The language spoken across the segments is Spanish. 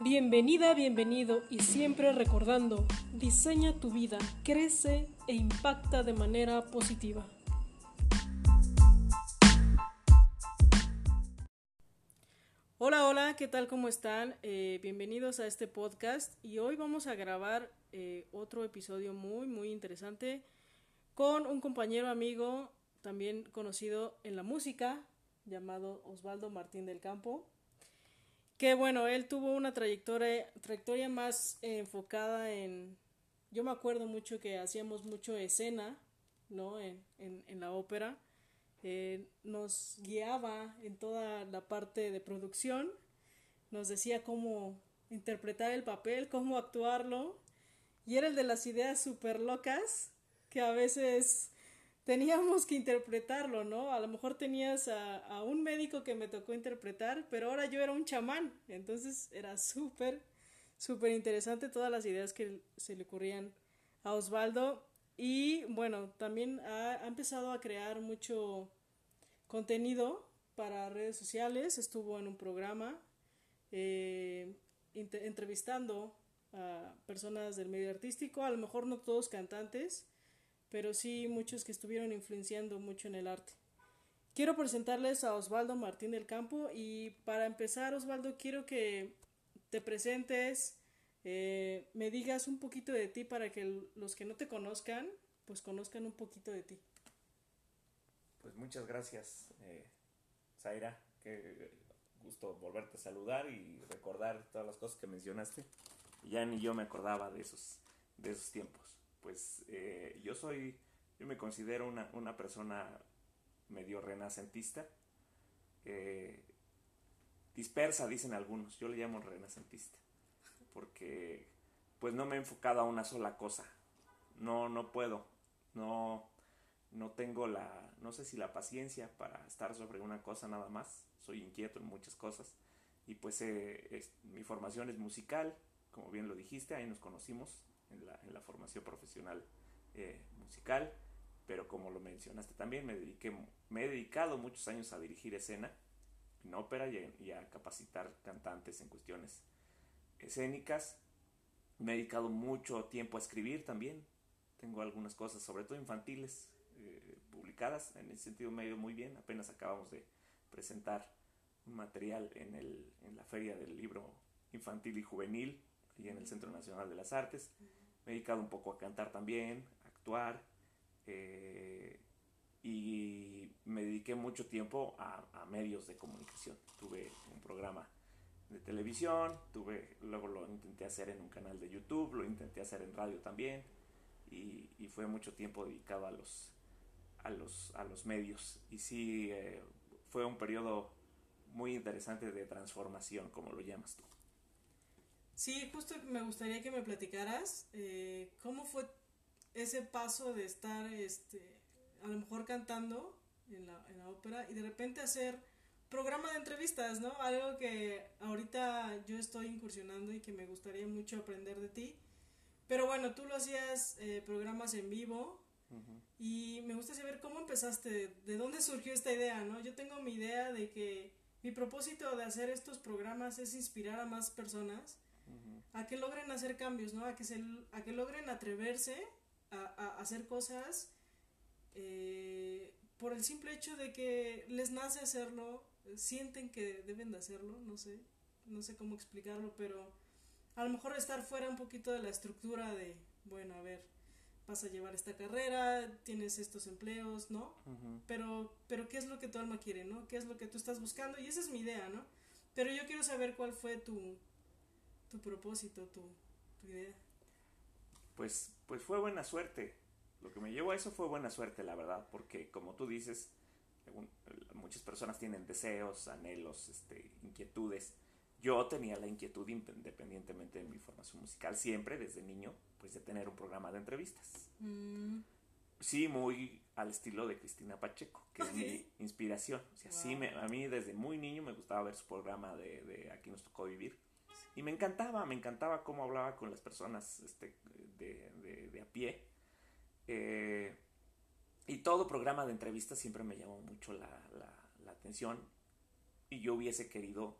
Bienvenida, bienvenido y siempre recordando, diseña tu vida, crece e impacta de manera positiva. Hola, hola, ¿qué tal? ¿Cómo están? Eh, bienvenidos a este podcast y hoy vamos a grabar eh, otro episodio muy, muy interesante con un compañero amigo también conocido en la música llamado Osvaldo Martín del Campo que bueno, él tuvo una trayectoria, trayectoria más enfocada en, yo me acuerdo mucho que hacíamos mucho escena, ¿no? En, en, la ópera, eh, nos guiaba en toda la parte de producción, nos decía cómo interpretar el papel, cómo actuarlo, y era el de las ideas súper locas que a veces teníamos que interpretarlo, ¿no? A lo mejor tenías a, un médico que me tocó interpretar, pero ahora yo era un chamán, entonces era súper, súper interesante todas las ideas que se le ocurrían a Osvaldo. Y bueno, también ha, empezado a crear mucho contenido para redes sociales, estuvo en un programa eh, entrevistando a personas del medio artístico, a lo mejor no todos cantantes, pero sí muchos que estuvieron influenciando mucho en el arte. Quiero presentarles a Osvaldo Martín del Campo y para empezar, Osvaldo, quiero que te presentes, eh, me digas un poquito de ti para que los que no te conozcan, pues conozcan un poquito de ti. Pues muchas gracias, eh, Zaira, qué gusto volverte a saludar y recordar todas las cosas que mencionaste. Ya ni yo me acordaba de esos, de esos tiempos pues eh, yo soy, yo me considero una, una persona medio renacentista, eh, dispersa, dicen algunos, yo le llamo renacentista, porque pues no me he enfocado a una sola cosa, no, no puedo, no, no tengo la, no sé si la paciencia para estar sobre una cosa nada más, soy inquieto en muchas cosas, y pues eh, mi formación es musical, como bien lo dijiste, ahí nos conocimos, en la, en la formación profesional eh, musical, pero como lo mencionaste también, me, dediqué, me he dedicado muchos años a dirigir escena en ópera y, a capacitar cantantes en cuestiones escénicas. Me he dedicado mucho tiempo a escribir también. Tengo algunas cosas, sobre todo infantiles, eh, publicadas. En ese sentido me ha ido muy bien. Apenas acabamos de presentar un material en, el, en la Feria del Libro Infantil y Juvenil y en el Centro Nacional de las Artes. Me he dedicado un poco a cantar también, a actuar. Eh, y me dediqué mucho tiempo a, medios de comunicación. Tuve un programa de televisión, tuve, luego lo intenté hacer en un canal de YouTube, lo intenté hacer en radio también. Y, fue mucho tiempo dedicado a los, a los, a los medios. Y sí, eh, fue un periodo muy interesante de transformación, como lo llamas tú. Sí, justo me gustaría que me platicaras eh, cómo fue ese paso de estar, este, a lo mejor cantando en la, en la ópera y de repente hacer programa de entrevistas, ¿no? Algo que ahorita yo estoy incursionando y que me gustaría mucho aprender de ti. Pero bueno, tú lo hacías eh, programas en vivo y me gusta saber cómo empezaste, de dónde surgió esta idea, ¿no? Yo tengo mi idea de que mi propósito de hacer estos programas es inspirar a más personas a que logren hacer cambios, ¿no? A que, se, a que logren atreverse a, hacer cosas eh, por el simple hecho de que les nace hacerlo, sienten que deben de hacerlo, no sé, no sé cómo explicarlo, pero a lo mejor estar fuera un poquito de la estructura de, bueno, a ver, vas a llevar esta carrera, tienes estos empleos, ¿no? Pero, pero ¿qué es lo que tu alma quiere, ¿no? ¿Qué es lo que tú estás buscando? Y esa es mi idea, ¿no? Pero yo quiero saber cuál fue tu, tu propósito, tu, idea? Pues, pues fue buena suerte. Lo que me llevó a eso fue buena suerte, la verdad, porque como tú dices, muchas personas tienen deseos, anhelos, este, inquietudes. Yo tenía la inquietud, independientemente de mi formación musical, siempre desde niño, pues de tener un programa de entrevistas. Mm. Sí, muy al estilo de Cristina Pacheco, que es mi inspiración. O me, a mí desde muy niño me gustaba ver su programa de, de Aquí nos tocó vivir. Y me encantaba, me encantaba cómo hablaba con las personas este, de, a pie. Eh, y todo programa de entrevista siempre me llamó mucho la, atención. Y yo hubiese querido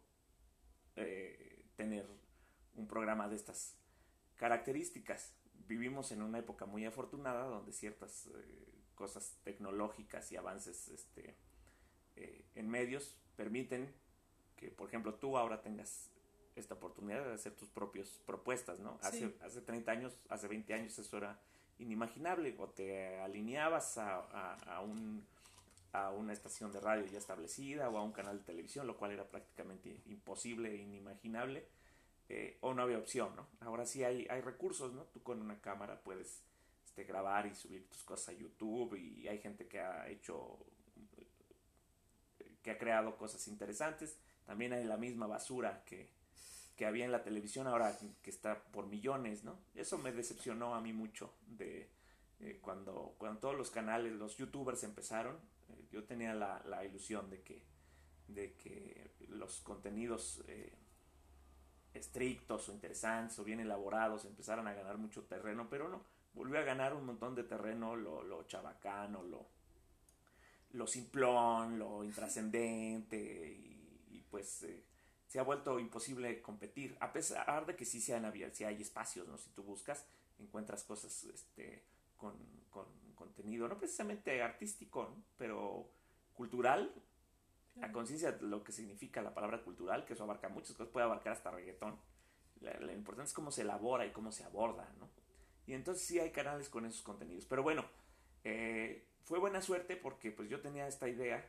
eh, tener un programa de estas características. Vivimos en una época muy afortunada donde ciertas eh, cosas tecnológicas y avances este, en medios permiten que, por ejemplo, tú ahora tengas esta oportunidad de hacer tus propias propuestas, ¿no? Hace, hace 30 años, hace 20 años eso era inimaginable, o te alineabas a, un, a una estación de radio ya establecida o a un canal de televisión, lo cual era prácticamente imposible e inimaginable, eh, o no había opción, ¿no? Ahora sí hay, hay recursos, ¿no? Tú con una cámara puedes este, grabar y subir tus cosas a YouTube y hay gente que ha hecho, que ha creado cosas interesantes, también hay la misma basura que, que había en la televisión ahora que está por millones, ¿no? Eso me decepcionó a mí mucho de eh, cuando, cuando todos los canales, los youtubers empezaron, eh, yo tenía la, ilusión de que, de que los contenidos eh, estrictos o interesantes o bien elaborados empezaran a ganar mucho terreno, pero no, volvió a ganar un montón de terreno lo, lo chabacano, lo, lo simplón, lo intrascendente y, y pues se ha vuelto imposible competir, a pesar de que sí sean abiertos, si hay espacios, ¿no? Si tú buscas, encuentras cosas este, con, contenido, no precisamente artístico, pero cultural, a conciencia de lo que significa la palabra cultural, que eso abarca muchas cosas, puede abarcar hasta reggaetón. Lo importante es cómo se elabora y cómo se aborda, ¿no? Y entonces sí hay canales con esos contenidos. Pero bueno, eh, fue buena suerte porque pues yo tenía esta idea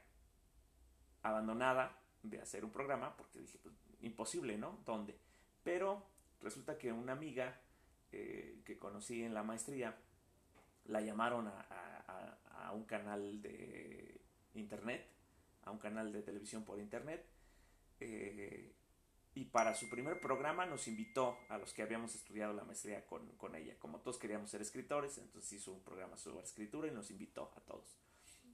abandonada de hacer un programa, porque dije, pues, imposible, ¿no? ¿Dónde? Pero resulta que una amiga eh, que conocí en la maestría, la llamaron a, un canal de internet, a un canal de televisión por internet, eh, y para su primer programa nos invitó a los que habíamos estudiado la maestría con, con ella. Como todos queríamos ser escritores, entonces hizo un programa sobre escritura y nos invitó a todos.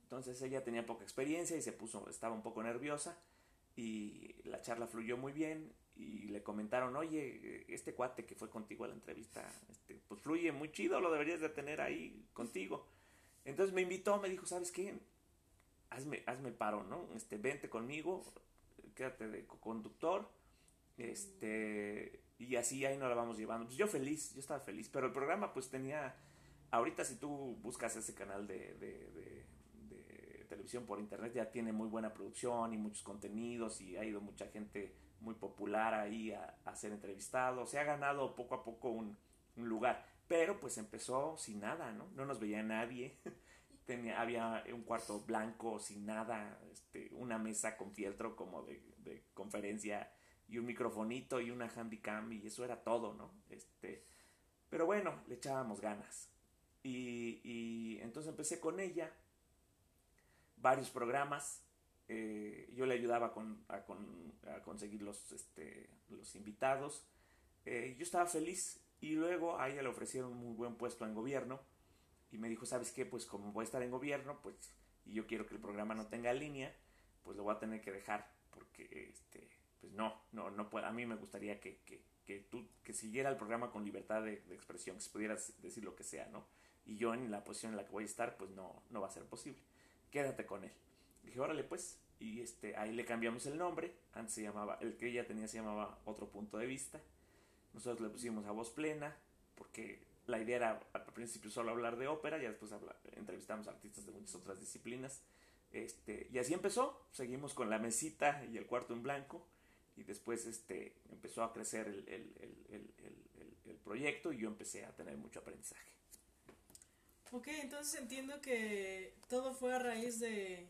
Entonces ella tenía poca experiencia y se puso, estaba un poco nerviosa y la charla fluyó muy bien y le comentaron, oye, este cuate que fue contigo a la entrevista, este, pues fluye muy chido, lo deberías de tener ahí contigo. Entonces me invitó, me dijo, ¿sabes qué? Hazme, hazme paro, ¿no? Este, vente conmigo, quédate de conductor, este, y así ahí nos la vamos llevando. Pues yo feliz, yo estaba feliz, pero el programa pues tenía, ahorita si tú buscas ese canal de por internet ya tiene muy buena producción y muchos contenidos y ha ido mucha gente muy popular ahí a, ser entrevistado. Se ha ganado poco a poco un, lugar, pero pues empezó sin nada, ¿no? No nos veía nadie. Tenía, había un cuarto blanco sin nada, este, una mesa con fieltro como de, conferencia y un microfonito y una handycam y eso era todo, ¿no? Este, pero bueno, le echábamos ganas. Y entonces empecé con ella varios programas. Eh, yo le ayudaba con, a, conseguir los, este, los invitados. Eh, yo estaba feliz y luego a ella le ofrecieron un muy buen puesto en gobierno y me dijo, ¿sabes qué? Pues como voy a estar en gobierno, pues y yo quiero que el programa no tenga línea, pues lo voy a tener que dejar porque, este, pues no, no, no puedo. A mí me gustaría que, que, que tú, que siguiera el programa con libertad de, de, expresión, que se pudiera decir lo que sea, ¿no? Y yo en la posición en la que voy a estar, pues no, no va a ser posible quédate con él. Dije, órale pues, y este, ahí le cambiamos el nombre, antes se llamaba, el que ella tenía se llamaba Otro Punto de Vista, nosotros le pusimos a voz plena, porque la idea era al principio solo hablar de ópera, y después entrevistamos artistas de muchas otras disciplinas, este, y así empezó, seguimos con la mesita y el cuarto en blanco, y después este, empezó a crecer el, el proyecto y yo empecé a tener mucho aprendizaje. Ok, entonces entiendo que todo fue a raíz de,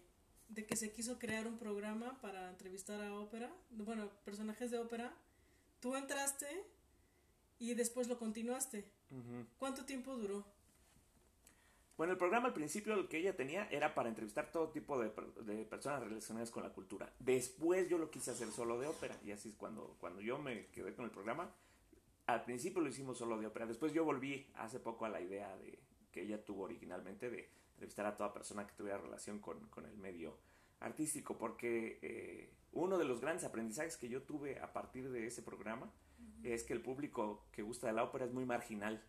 que se quiso crear un programa para entrevistar a ópera, bueno, personajes de ópera. Tú entraste y después lo continuaste. ¿Cuánto tiempo duró? Bueno, el programa al principio lo que ella tenía era para entrevistar todo tipo de, personas relacionadas con la cultura. Después yo lo quise hacer solo de ópera y así es cuando, cuando yo me quedé con el programa. Al principio lo hicimos solo de ópera. Después yo volví hace poco a la idea de, que ella tuvo originalmente de entrevistar a toda persona que tuviera relación con, el medio artístico, porque eh, uno de los grandes aprendizajes que yo tuve a partir de ese programa es que el público que gusta de la ópera es muy marginal.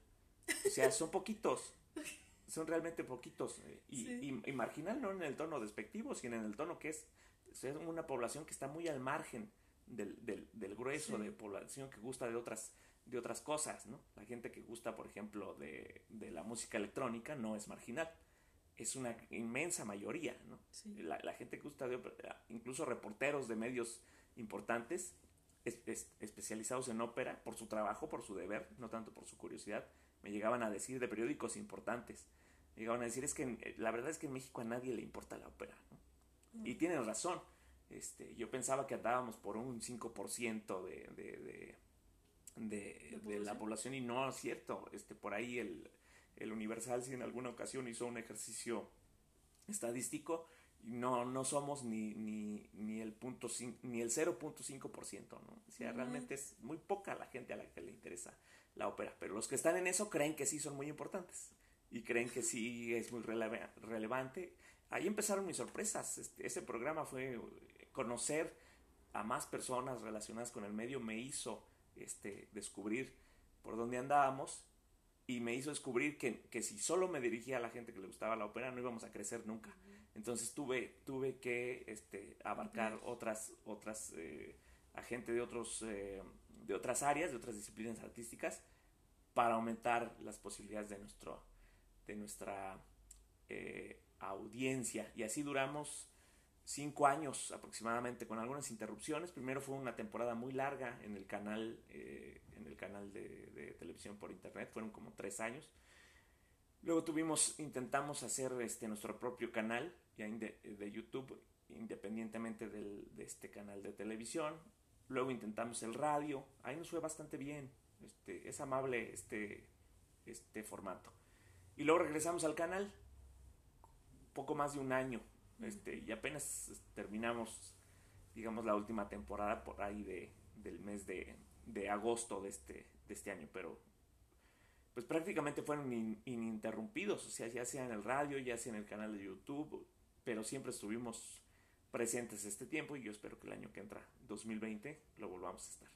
O sea, son poquitos, son realmente poquitos. Eh, y, marginal no en el tono despectivo, sino en el tono que es, una población que está muy al margen del, del, grueso de población que gusta de otras de otras cosas, ¿no? La gente que gusta, por ejemplo, de, de la música electrónica no es marginal, es una inmensa mayoría, ¿no? La, la, gente que gusta de incluso reporteros de medios importantes, especializados en ópera, por su trabajo, por su deber, no tanto por su curiosidad, me llegaban a decir de periódicos importantes, me llegaban a decir, es que la verdad es que en México a nadie le importa la ópera, ¿no? Y tienen razón, este, yo pensaba que andábamos por un 5% de, de, de, de, la población y no es cierto. Este, por ahí el, el Universal si en alguna ocasión hizo un ejercicio estadístico y no, no somos ni, ni, ni el punto ni el 0.5%, ¿no? O sea, realmente es muy poca la gente a la que le interesa la ópera, pero los que están en eso creen que sí son muy importantes y creen que sí es muy relevante. Ahí empezaron mis sorpresas. Este, ese programa fue conocer a más personas relacionadas con el medio me hizo este, descubrir por dónde andábamos y me hizo descubrir que, que, si solo me dirigía a la gente que le gustaba la ópera no íbamos a crecer nunca. Entonces tuve, tuve que este, abarcar otras, otras eh, a gente de, otros, eh, de otras áreas, de otras disciplinas artísticas, para aumentar las posibilidades de, nuestro, de nuestra eh, audiencia. Y así duramos cinco años aproximadamente con algunas interrupciones. Primero fue una temporada muy larga en el canal, eh, en el canal de, televisión por internet, fueron como tres años. Luego tuvimos, intentamos hacer este, nuestro propio canal de, de YouTube independientemente del, de este canal de televisión. Luego intentamos el radio, ahí nos fue bastante bien, este, es amable este, este formato. Y luego regresamos al canal, poco más de un año este, y apenas terminamos, digamos, la última temporada por ahí de, del mes de, de agosto de este, de este año, pero pues prácticamente fueron ininterrumpidos, o sea, ya sea en el radio, ya sea en el canal de YouTube, pero siempre estuvimos presentes este tiempo y yo espero que el año que entra, 2020, lo volvamos a estar.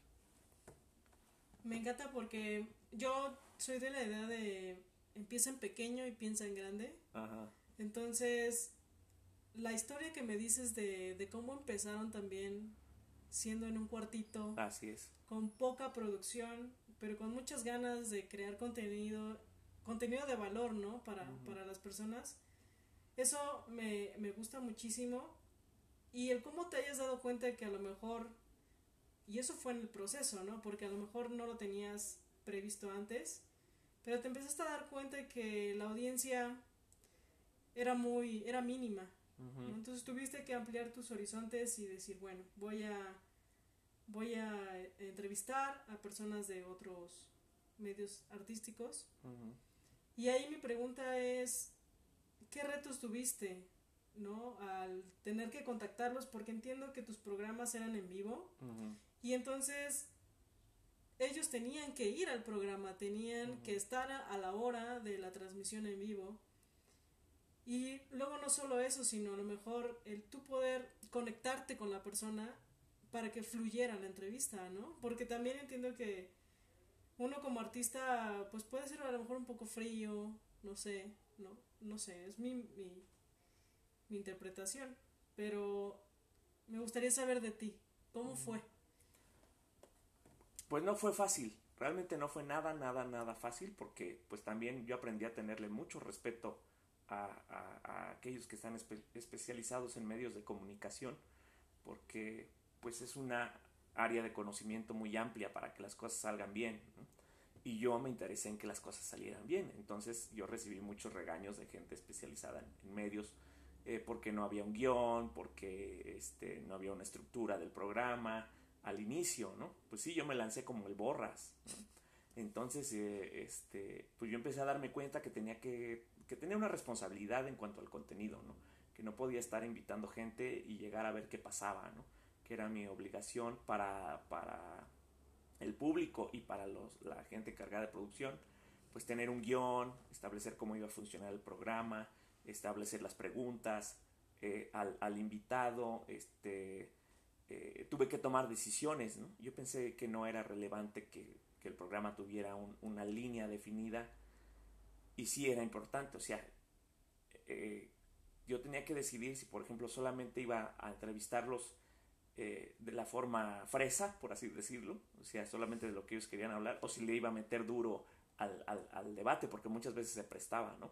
Me encanta porque yo soy de la idea de empieza en pequeño y piensa en grande. Ajá. Entonces, la historia que me dices de, de cómo empezaron también siendo en un cuartito. Así es. Con poca producción, pero con muchas ganas de crear contenido, contenido de valor, ¿no? Para, para las personas. Eso me, me gusta muchísimo. Y el cómo te hayas dado cuenta de que a lo mejor, y eso fue en el proceso, ¿no? Porque a lo mejor no lo tenías previsto antes, pero te empezaste a dar cuenta de que la audiencia era muy, era mínima, entonces tuviste que ampliar tus horizontes y decir, bueno, voy a, voy a entrevistar a personas de otros medios artísticos. Y ahí mi pregunta es, ¿qué retos tuviste, no? Al tener que contactarlos, porque entiendo que tus programas eran en vivo. Y entonces ellos tenían que ir al programa, tenían que estar a la hora de la transmisión en vivo. Y luego no solo eso, sino a lo mejor el tú poder conectarte con la persona para que fluyera la entrevista, ¿no? Porque también entiendo que uno como artista pues puede ser a lo mejor un poco frío, no sé, no, no sé, es mi, mi, mi interpretación, pero me gustaría saber de ti, ¿cómo fue? Pues no fue fácil, realmente no fue nada, nada, nada fácil porque pues también yo aprendí a tenerle mucho respeto a, aquellos que están especializados en medios de comunicación, porque pues es una área de conocimiento muy amplia para que las cosas salgan bien. Y yo me interesé en que las cosas salieran bien. Entonces yo recibí muchos regaños de gente especializada en, medios eh, porque no había un guion, porque este, no había una estructura del programa al inicio, ¿no? Pues sí, yo me lancé como el borras. Entonces, eh, este, pues yo empecé a darme cuenta que tenía que que tenía una responsabilidad en cuanto al contenido. Que no podía estar invitando gente y llegar a ver qué pasaba. Que era mi obligación para, para el público y para los, la gente cargada de producción, pues tener un guion, establecer cómo iba a funcionar el programa, establecer las preguntas eh, al, invitado, este, eh, tuve que tomar decisiones, ¿no? Yo pensé que no era relevante que, el programa tuviera un, una línea definida y sí era importante, o sea, eh, yo tenía que decidir si, por ejemplo, solamente iba a entrevistarlos eh, de la forma fresa, por así decirlo, o sea, solamente de lo que ellos querían hablar, o si le iba a meter duro al, al, al debate, porque muchas veces se prestaba, ¿no?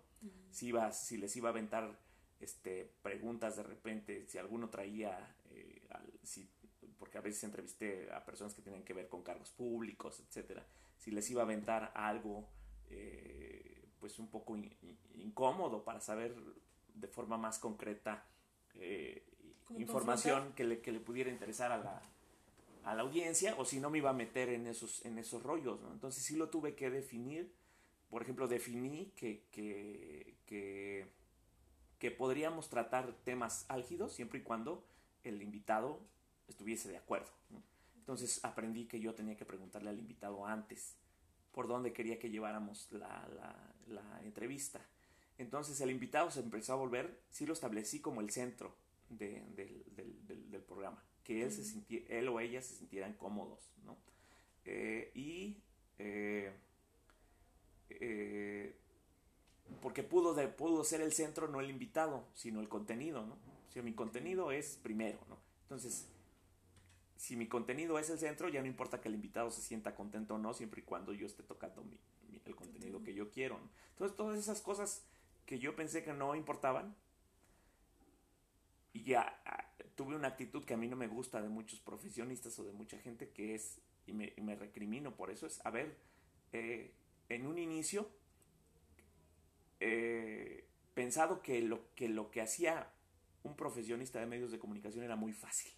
si, iba, si les iba a aventar este, preguntas de repente, si alguno traía, eh, si, porque a veces entrevisté a personas que tenían que ver con cargos públicos, etcétera, si les iba a aventar algo, eh, pues un poco incómodo para saber de forma más concreta eh, información que le, que le, pudiera interesar a la, a la audiencia o si no me iba a meter en esos, en esos rollos. ¿no? Entonces sí lo tuve que definir. Por ejemplo, definí que, que, que, que podríamos tratar temas álgidos siempre y cuando el invitado estuviese de acuerdo. ¿no? Entonces aprendí que yo tenía que preguntarle al invitado antes por dónde quería que lleváramos la, la, la entrevista. Entonces el invitado se empezó a volver, sí lo establecí como el centro de, del, del, del, programa, que él, se sintiera, él o ella se sintieran cómodos, ¿no? Eh, y eh, eh, porque pudo, de, pudo ser el centro no el invitado, sino el contenido, ¿no? O sea, mi contenido es primero, ¿no? Entonces, si mi contenido es el centro, ya no importa que el invitado se sienta contento o no, siempre y cuando yo esté tocando mi, el contenido que yo quiero. Entonces, todas esas cosas que yo pensé que no importaban, y ya tuve una actitud que a mí no me gusta de muchos profesionistas o de mucha gente que es, y me, recrimino por eso, es, a ver, eh, en un inicio, eh, pensado que lo, que lo que hacía un profesionista de medios de comunicación era muy fácil.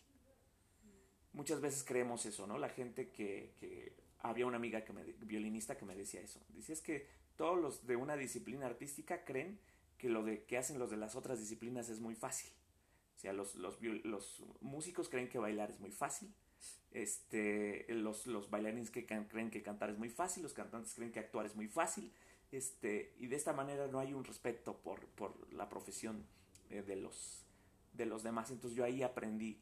Muchas veces creemos eso, ¿no? La gente que había una amiga que me, violinista que me decía eso. Dice, es que todos los de una disciplina artística creen que lo de que hacen los de las otras disciplinas es muy fácil. O sea, los, los, los músicos creen que bailar es muy fácil. Este, los, los bailarines que creen que cantar es muy fácil, los cantantes creen que actuar es muy fácil, este, y de esta manera no hay un respeto por, por la profesión eh, de, los, de los demás. Entonces yo ahí aprendí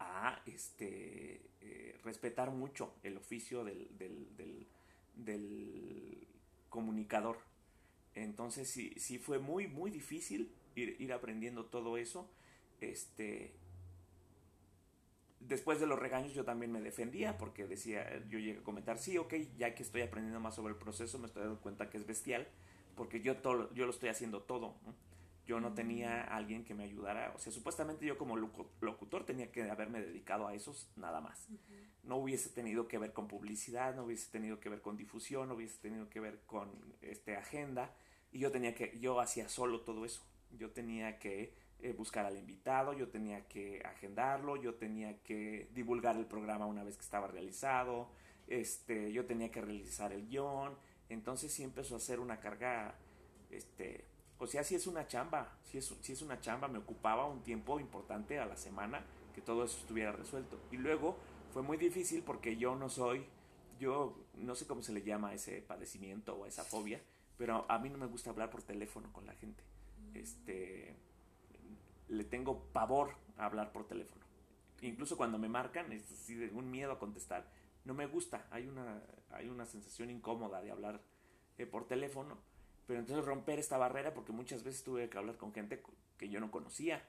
a este, eh, respetar mucho el oficio del, del, del, comunicador. Entonces sí, sí fue muy, muy difícil ir, ir aprendiendo todo eso este, después de los regaños yo también me defendía porque decía, yo llegué a comentar, sí, ok, ya que estoy aprendiendo más sobre el proceso, me estoy dando cuenta que es bestial, porque yo, todo, yo lo estoy haciendo todo. Yo no tenía alguien que me ayudara, o sea, supuestamente yo como locutor tenía que haberme dedicado a esos nada más. Uh -huh. No hubiese tenido que ver con publicidad, no hubiese tenido que ver con difusión, no hubiese tenido que ver con este, agenda, y yo tenía que, yo hacía solo todo eso. Yo tenía que eh, buscar al invitado, yo tenía que agendarlo, yo tenía que divulgar el programa una vez que estaba realizado, este, yo tenía que realizar el guion, entonces sí empezó a ser una carga, este, o sea, si es una chamba, si es, si es una chamba, me ocupaba un tiempo importante a la semana que todo eso estuviera resuelto. Y luego fue muy difícil porque yo no soy, yo no sé cómo se le llama ese padecimiento o esa fobia, pero a mí no me gusta hablar por teléfono con la gente. Este, le tengo pavor a hablar por teléfono. Incluso cuando me marcan, es así de un miedo a contestar. No me gusta, hay una, hay una sensación incómoda de hablar eh, por teléfono, pero entonces romper esta barrera, porque muchas veces tuve que hablar con gente que yo no conocía.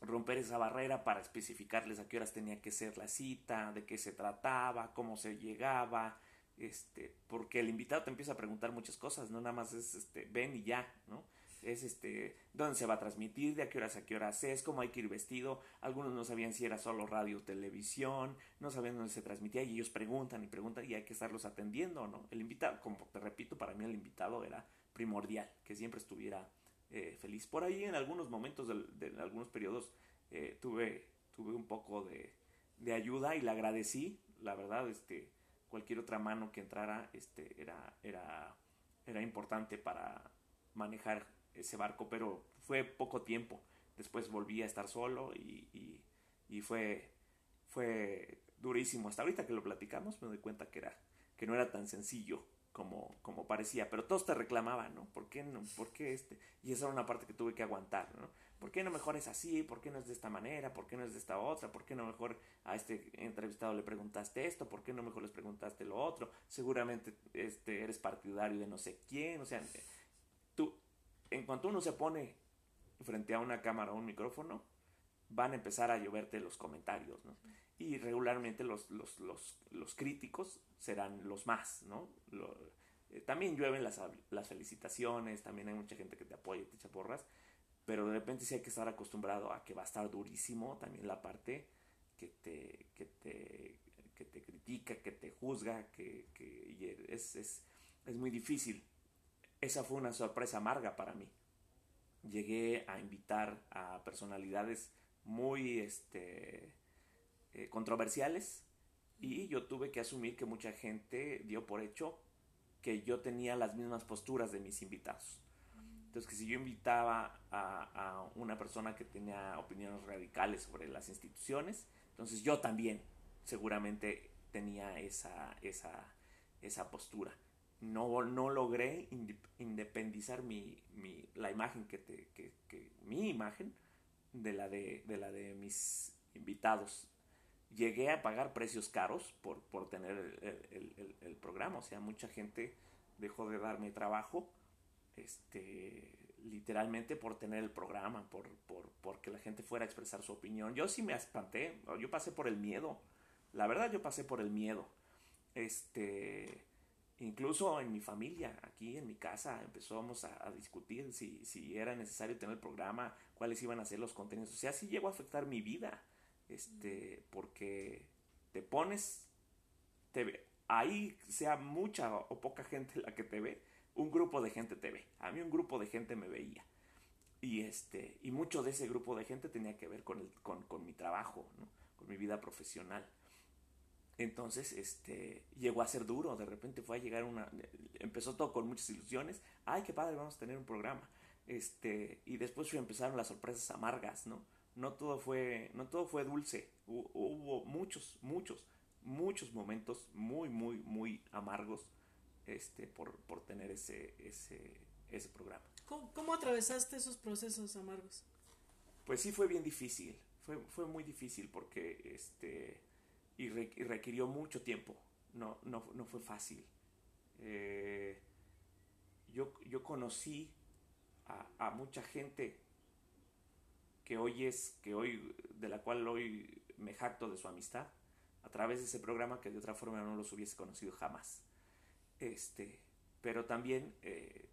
Romper esa barrera para especificarles a qué horas tenía que ser la cita, de qué se trataba, cómo se llegaba, este, porque el invitado te empieza a preguntar muchas cosas, no nada más es este, ven y ya, ¿no? Es este, dónde se va a transmitir, de a qué horas a qué horas es, cómo hay que ir vestido. Algunos no sabían si era solo radio o televisión, no sabían dónde se transmitía y ellos preguntan y preguntan y hay que estarlos atendiendo, ¿no? El invitado, como te repito, para mí el invitado era primordial, que siempre estuviera eh, feliz. Por ahí en algunos momentos, de, algunos periodos, eh, tuve, tuve un poco de, de ayuda y le agradecí, la verdad, este, cualquier otra mano que entrara este, era, era, era importante para manejar ese barco, pero fue poco tiempo. Después volví a estar solo y, y, y, fue, fue durísimo. Hasta ahorita que lo platicamos me doy cuenta que, era, que no era tan sencillo como, como parecía, pero todos te reclamaban, ¿no? ¿Por qué no? ¿Por qué este? Y esa era una parte que tuve que aguantar, ¿no? ¿Por qué no mejor es así? ¿Por qué no es de esta manera? ¿Por qué no es de esta otra? ¿Por qué no mejor a este entrevistado le preguntaste esto? ¿Por qué no mejor les preguntaste lo otro? Seguramente este, eres partidario de no sé quién, o sea, en cuanto uno se pone frente a una cámara o un micrófono, van a empezar a lloverte los comentarios, ¿no? Y regularmente los, los, los, los críticos serán los más, ¿no? Eh, también llueven las, las, felicitaciones, también hay mucha gente que te apoya te echa porras, pero de repente sí hay que estar acostumbrado a que va a estar durísimo también la parte que te, que te, que te critica, que te juzga, que, que es, es, es muy difícil. Esa fue una sorpresa amarga para mí. Llegué a invitar a personalidades muy este, eh, controversiales y yo tuve que asumir que mucha gente dio por hecho que yo tenía las mismas posturas de mis invitados. Entonces, que si yo invitaba a, una persona que tenía opiniones radicales sobre las instituciones, entonces yo también seguramente tenía esa, esa, esa postura. No, no logré independizar mi, mi, la imagen que, te, que, que, mi imagen de la de, de la de mis invitados llegué a pagar precios caros por, por tener el, el, programa. O sea, mucha gente dejó de darme trabajo, este, literalmente por tener el programa, por, por, por que la gente fuera a expresar su opinión. Yo sí me espanté, yo pasé por el miedo. La verdad, yo pasé por el miedo. Este, incluso en mi familia, aquí en mi casa, empezamos a, discutir si, era necesario tener el programa, cuáles iban a ser los contenidos. O sea, sí llegó a afectar mi vida este, porque te pones, te ve, ahí sea mucha o poca gente la que te ve, un grupo de gente te ve. A mí un grupo de gente me veía. Y, este, y mucho de ese grupo de gente tenía que ver con, el, con, con mi trabajo, con mi vida profesional. Entonces, este, llegó a ser duro, de repente fue a llegar una, empezó todo con muchas ilusiones, ay, qué padre, vamos a tener un programa, este, y después empezaron las sorpresas amargas, ¿no? no todo fue, no todo fue dulce. Hubo muchos, muchos, muchos momentos muy, muy, muy amargos este, por, por tener ese, ese, ese programa. ¿Cómo, atravesaste esos procesos amargos? Pues sí fue bien difícil, fue, fue muy difícil porque este, y, requirió mucho tiempo, no, no, no fue fácil. Eh, yo, yo conocí a, mucha gente que hoy es, que hoy, de la cual hoy me jacto de su amistad, a través de ese programa que de otra forma no los hubiese conocido jamás. Este, pero también eh,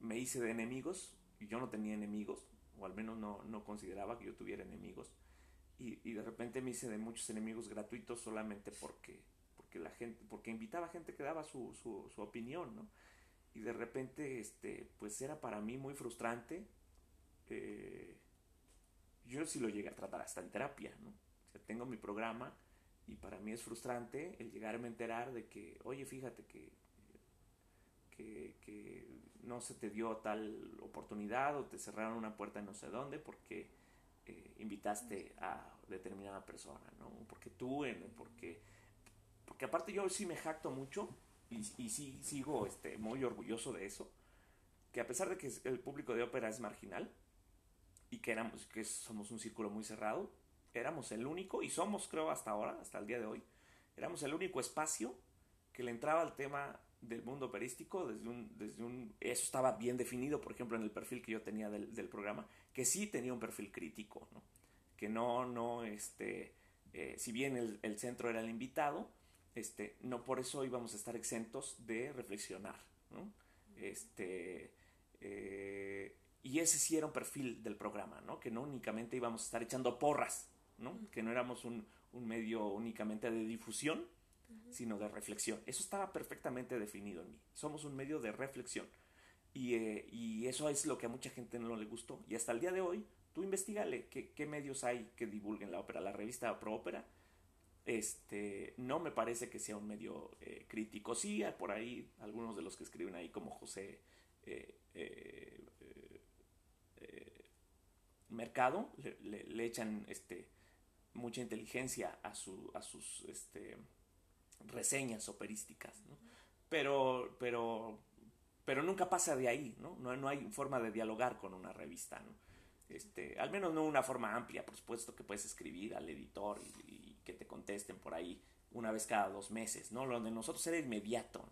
me hice de enemigos, y yo no tenía enemigos, o al menos no, no consideraba que yo tuviera enemigos, y, y, de repente me hice de muchos enemigos gratuitos solamente porque, porque la gente, porque invitaba gente que daba su, su, su opinión, ¿no? Y de repente, este, pues era para mí muy frustrante, eh, yo sí lo llegué a tratar hasta en terapia, ¿no? O sea, tengo mi programa y para mí es frustrante el llegarme a enterar de que, oye, fíjate que, que, no se te dio tal oportunidad o te cerraron una puerta en no sé dónde porque eh, invitaste a determinada persona, ¿no? Porque tú, porque, porque aparte yo sí me jacto mucho y, y sí sigo este, muy orgulloso de eso, que a pesar de que el público de ópera es marginal, y que éramos, que somos un círculo muy cerrado, éramos el único, y somos creo hasta ahora, hasta el día de hoy, éramos el único espacio que le entraba al tema del mundo operístico desde un, desde un, eso estaba bien definido, por ejemplo, en el perfil que yo tenía del, del programa, que sí tenía un perfil crítico, ¿no? que no, no, este, eh, si bien el, el, centro era el invitado, este, no por eso íbamos a estar exentos de reflexionar, ¿no? Este, eh, y ese sí era un perfil del programa, ¿no? Que no únicamente íbamos a estar echando porras, ¿no? Que no éramos un, un medio únicamente de difusión, sino de reflexión. Eso estaba perfectamente definido en mí. Somos un medio de reflexión. Y, eh, y, eso es lo que a mucha gente no le gustó. Y hasta el día de hoy, tú investigale qué, qué medios hay que divulguen la ópera. La revista Pro Ópera, este, no me parece que sea un medio eh, crítico. Sí, hay por ahí algunos de los que escriben ahí, como José eh, eh mercado, le, le, echan este, mucha inteligencia a, su, a sus este, reseñas operísticas, ¿no? pero, pero, pero nunca pasa de ahí, ¿no? ¿no? No, hay forma de dialogar con una revista. Este, al menos no una forma amplia, por supuesto que puedes escribir al editor y, que te contesten por ahí una vez cada dos meses, ¿no? Lo de nosotros era inmediato.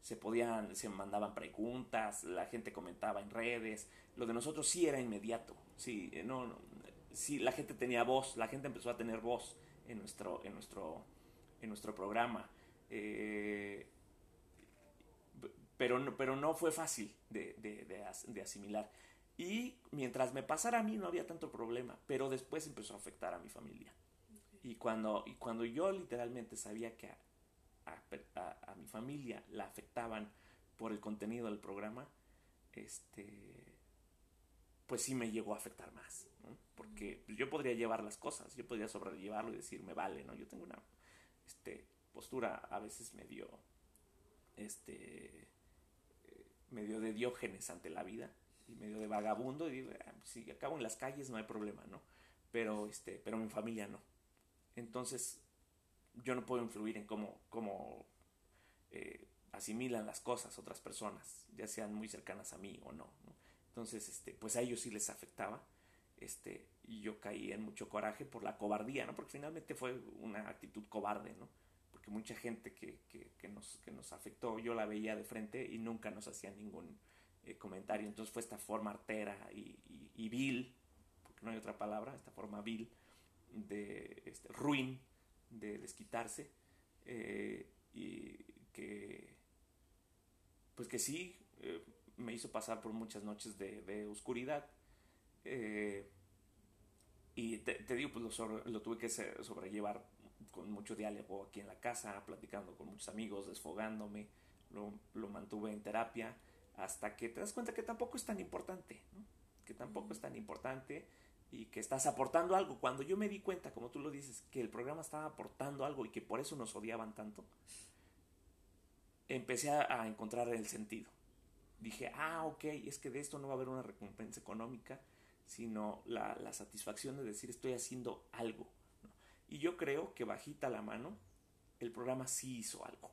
Se podían, se mandaban preguntas, la gente comentaba en redes, lo de nosotros sí era inmediato, sí, no, no sí, la gente tenía voz, la gente empezó a tener voz en nuestro, en nuestro, en nuestro programa. Eh, pero, no, pero no fue fácil de, de, de, asimilar. Y mientras me pasara a mí no había tanto problema, pero después empezó a afectar a mi familia. Y, cuando, y cuando yo literalmente sabía que a, a, mi familia la afectaban por el contenido del programa, este, pues sí me llegó a afectar más. Porque yo podría llevar las cosas, yo podría sobrellevarlo y decir, me vale, ¿no? Yo tengo una este, postura a veces medio, este, medio de diógenes ante la vida y medio de vagabundo y digo, ah, si acabo en las calles no hay problema, ¿no? Pero, este, pero mi familia no. Entonces, yo no puedo influir en cómo, cómo eh, asimilan las cosas otras personas, ya sean muy cercanas a mí o no, Entonces, este, pues a ellos sí les afectaba. Este, y yo caí en mucho coraje por la cobardía, ¿no? Porque finalmente fue una actitud cobarde, ¿no? Mucha gente que, que, nos, que nos afectó, yo la veía de frente y nunca nos hacía ningún eh, comentario. Entonces fue esta forma artera y, y, vil, porque no hay otra palabra, esta forma vil, de este, ruin, de desquitarse, eh, y que, pues que sí, eh, me hizo pasar por muchas noches de, de oscuridad. y te, digo, pues lo, lo tuve que sobrellevar con mucho diálogo aquí en la casa, platicando con muchos amigos, desfogándome, lo, lo mantuve en terapia hasta que te das cuenta que tampoco es tan importante, ¿no? que tampoco es tan importante y que estás aportando algo. Cuando yo me di cuenta, como tú lo dices, que el programa estaba aportando algo y que por eso nos odiaban tanto, empecé a, encontrar el sentido. Dije, ah, ok, es que de esto no va a haber una recompensa económica, sino la, la satisfacción de decir estoy haciendo algo. Y yo creo que bajita la mano, el programa sí hizo algo.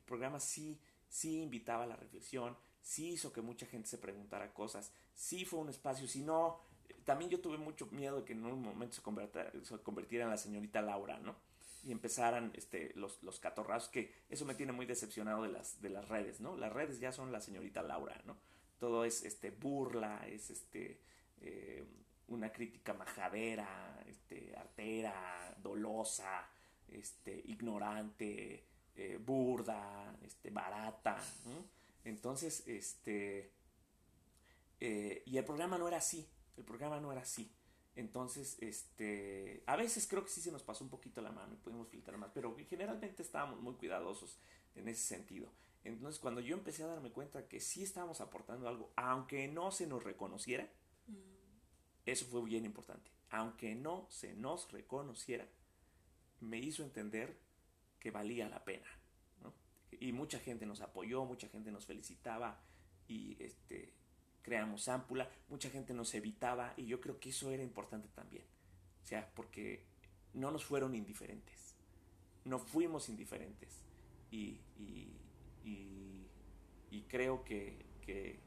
El programa sí, sí invitaba a la reflexión, sí hizo que mucha gente se preguntara cosas, sí fue un espacio, si no, también yo tuve mucho miedo de que en un momento se convirtiera, se convirtiera en la señorita Laura, ¿no? Y empezaran este, los, los catorrazos, que eso me tiene muy decepcionado de las, de las redes, ¿no? Las redes ya son la señorita Laura, ¿no? Todo es este, burla, es este, eh, una crítica majadera, este, artera, dolosa, este, ignorante, eh, burda, este, barata. Entonces, este, eh, y el programa no era así, el programa no era así. Entonces, este, a veces creo que sí se nos pasó un poquito la mano y pudimos filtrar más, pero generalmente estábamos muy cuidadosos en ese sentido. Entonces, cuando yo empecé a darme cuenta que sí estábamos aportando algo, aunque no se nos reconociera, eso fue bien importante. Aunque no se nos reconociera, me hizo entender que valía la pena. Y mucha gente nos apoyó, mucha gente nos felicitaba y este, creamos ámpula, mucha gente nos evitaba y yo creo que eso era importante también. O sea, porque no nos fueron indiferentes, no fuimos indiferentes y, y, y, creo que, que,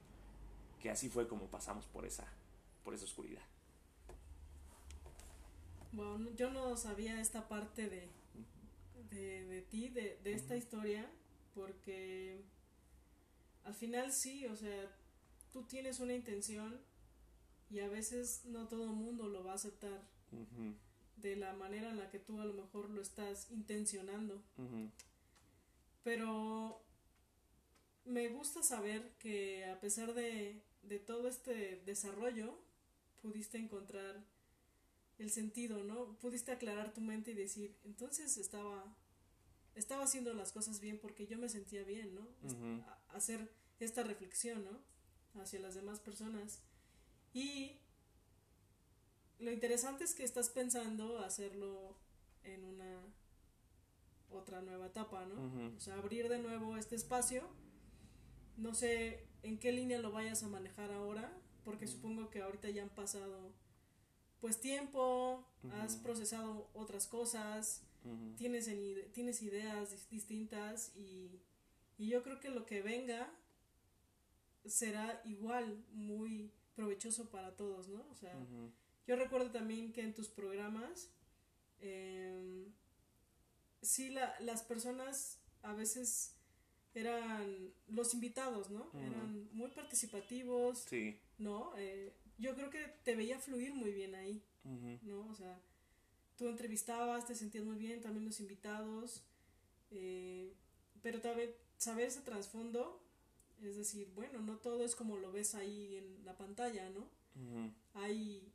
que así fue como pasamos por esa, por esa oscuridad. Bueno, yo no sabía esta parte de, de, ti, de, de esta historia, porque al final sí, o sea, tú tienes una intención y a veces no todo el mundo lo va a aceptar de la manera en la que tú a lo mejor lo estás intencionando. Pero me gusta saber que a pesar de, de todo este desarrollo, pudiste encontrar el sentido, ¿no? Pudiste aclarar tu mente y decir, entonces estaba, estaba haciendo las cosas bien porque yo me sentía bien, ¿no? Hacer esta reflexión, ¿no? Hacia las demás personas. Y lo interesante es que estás pensando hacerlo en una otra nueva etapa, ¿no? O sea, abrir de nuevo este espacio. No sé en qué línea lo vayas a manejar ahora, porque supongo que ahorita ya han pasado pues tiempo, has procesado otras cosas, tienes, tienes ideas distintas y, y, yo creo que lo que venga será igual muy provechoso para todos, ¿no? O sea, yo recuerdo también que en tus programas, eh, sí, la, las personas a veces eran los invitados, ¿no? Eran muy participativos, sí. ¿no? Eh, yo creo que te veía fluir muy bien ahí. ¿no? O sea, tú entrevistabas, te sentías muy bien, también los invitados, eh, pero tal vez saber ese trasfondo, es decir, bueno, no todo es como lo ves ahí en la pantalla, ¿no? Hay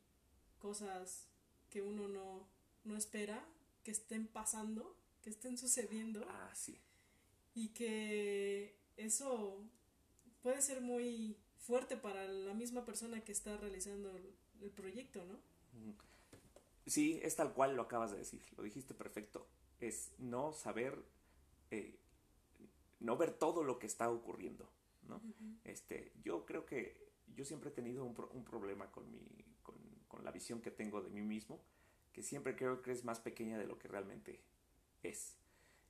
cosas que uno no, no espera que estén pasando, que estén sucediendo. Ah, sí. Y que eso puede ser muy fuerte para la misma persona que está realizando el, proyecto, ¿no? Sí, es tal cual lo acabas de decir, lo dijiste perfecto. Es no saber, eh, no ver todo lo que está ocurriendo, ¿no? este, yo creo que yo siempre he tenido un, un problema con, mi, con, con, la visión que tengo de mí mismo, que siempre creo que es más pequeña de lo que realmente es.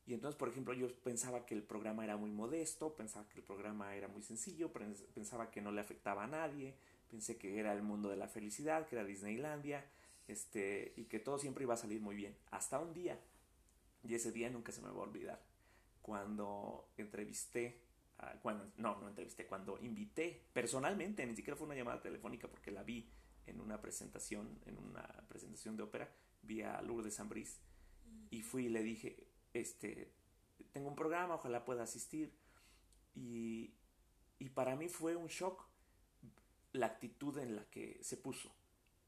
Y entonces, por ejemplo, yo pensaba que el programa era muy modesto, pensaba que el programa era muy sencillo, pensaba que no le afectaba a nadie, pensé que era el mundo de la felicidad, que era Disneylandia, este, y que todo siempre iba a salir muy bien. Hasta un día, y ese día nunca se me va a olvidar, cuando entrevisté, cuando, no, no entrevisté, cuando invité personalmente, ni siquiera fue una llamada telefónica porque la vi en una presentación, en una presentación de ópera, vi a Lourdes Ambris y fui y le dije, este, tengo un programa, ojalá pueda asistir. Y, y para mí fue un shock la actitud en la que se puso,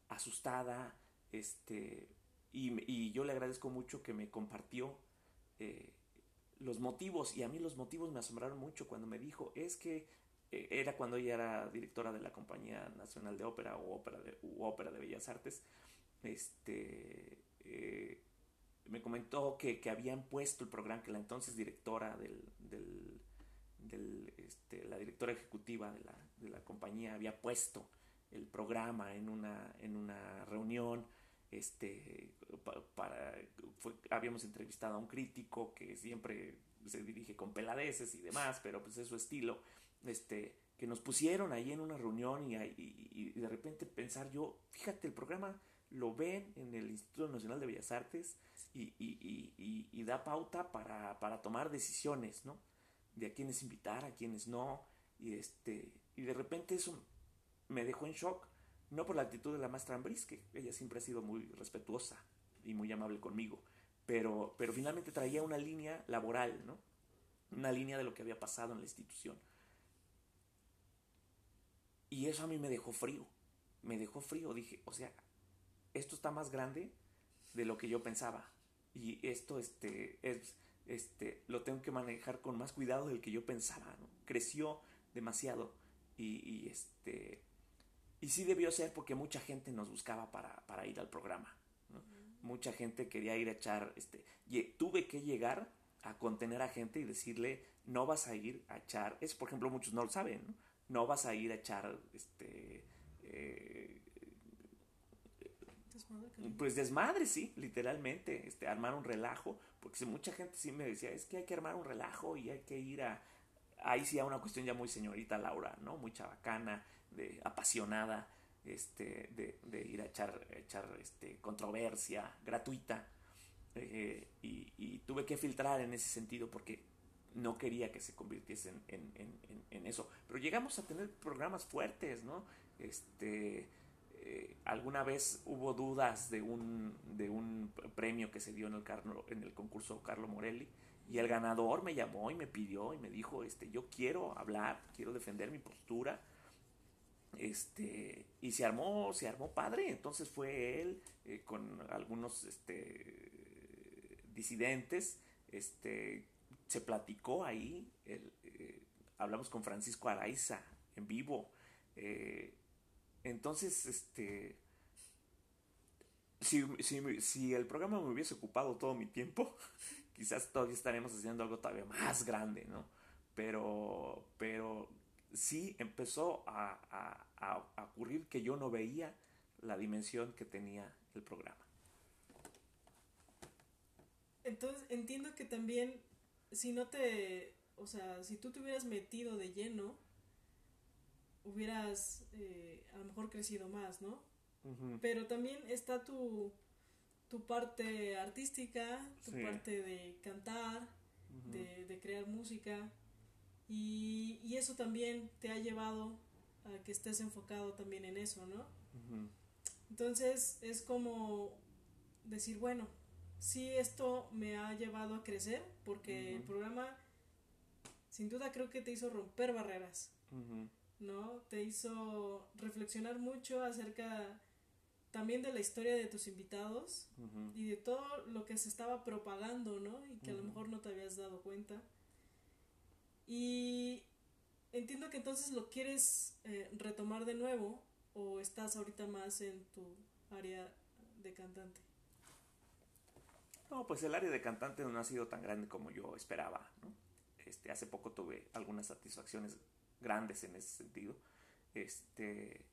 asustada, este, y, y yo le agradezco mucho que me compartió eh, los motivos, y a mí los motivos me asombraron mucho cuando me dijo, es que eh, era cuando ella era directora de la Compañía Nacional de Ópera o Ópera de, Ópera de Bellas Artes, este, eh, me comentó que, habían puesto el programa, que la entonces directora del, del, este, la directora ejecutiva de la, de la, compañía había puesto el programa en una, en una reunión, este, para, habíamos entrevistado a un crítico que siempre se dirige con peladeces y demás, pero pues es su estilo, este, que nos pusieron ahí en una reunión y, y de repente pensar yo, fíjate, el programa lo ven en el Instituto Nacional de Bellas Artes, y, y, y, da pauta para, para, tomar decisiones, ¿no? De a quiénes invitar, a quiénes no, y, este, y de repente eso me dejó en shock, no por la actitud de la maestra Ambris, que ella siempre ha sido muy respetuosa y muy amable conmigo, pero, pero finalmente traía una línea laboral, ¿no? Una línea de lo que había pasado en la institución. Y eso a mí me dejó frío, me dejó frío, dije, o sea, esto está más grande de lo que yo pensaba. Y esto este, es, este, lo tengo que manejar con más cuidado del que yo pensaba, Creció demasiado y, este, y sí debió ser porque mucha gente nos buscaba para, ir al programa, Mucha gente quería ir a echar, este, y tuve que llegar a contener a gente y decirle, no vas a ir a echar, es por ejemplo muchos no lo saben, ¿no? No vas a ir a echar, este, eh, pues desmadre, sí, literalmente, este, armar un relajo, porque mucha gente sí me decía, es que hay que armar un relajo y hay que ir a, ahí sí a una cuestión ya muy señorita Laura, ¿no? Muy chabacana, de, apasionada, este, de, ir a echar, echar este, controversia gratuita, eh, y, tuve que filtrar en ese sentido porque no quería que se convirtiese en, en, eso, pero llegamos a tener programas fuertes, ¿no? Este, eh, alguna vez hubo dudas de un, de un premio que se dio en el, en el concurso Carlo Morelli y el ganador me llamó y me pidió y me dijo, este, yo quiero hablar, quiero defender mi postura. Este, y se armó, se armó padre, entonces fue él eh, con algunos este, disidentes, este, se platicó ahí, eh, hablamos con Francisco Araiza en vivo, entonces, este, si, si, el programa me hubiese ocupado todo mi tiempo, quizás todavía estaremos haciendo algo todavía más grande, ¿no? Pero, pero sí empezó a, a, ocurrir que yo no veía la dimensión que tenía el programa. Entonces entiendo que también si no te, o sea, si tú te hubieras metido de lleno, hubieras eh, a lo mejor crecido más, ¿no? Pero también está tu, tu parte artística, tu parte de cantar, de, crear música, y, y, eso también te ha llevado a que estés enfocado también en eso, ¿no? Entonces es como decir, bueno, sí esto me ha llevado a crecer porque el programa sin duda creo que te hizo romper barreras, ¿no? Te hizo reflexionar mucho acerca también de la historia de tus invitados y de todo lo que se estaba propagando, ¿no? Y que a lo mejor no te habías dado cuenta. Y entiendo que entonces lo quieres eh, retomar de nuevo o estás ahorita más en tu área de cantante. No, pues el área de cantante no ha sido tan grande como yo esperaba, ¿no? Este, hace poco tuve algunas satisfacciones grandes en ese sentido. Este,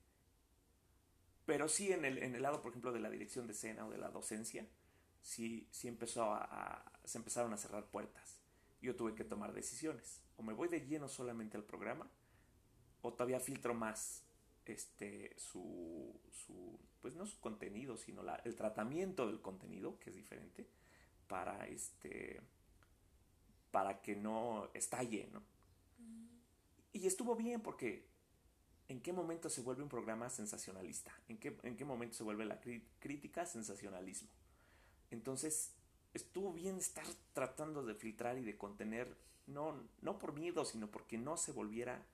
pero sí en el, en el lado, por ejemplo, de la dirección de escena o de la docencia, sí, sí se empezaron a cerrar puertas. Yo tuve que tomar decisiones. O me voy de lleno solamente al programa, o todavía filtro más este, su, su pues no su contenido, sino la, el tratamiento del contenido, que es diferente, para este para que no estalle, ¿no? Y estuvo bien porque ¿en qué momento se vuelve un programa sensacionalista? ¿En qué, en qué momento se vuelve la crítica sensacionalismo? Entonces, estuvo bien estar tratando de filtrar y de contener, no, no por miedo, sino porque no se volviera,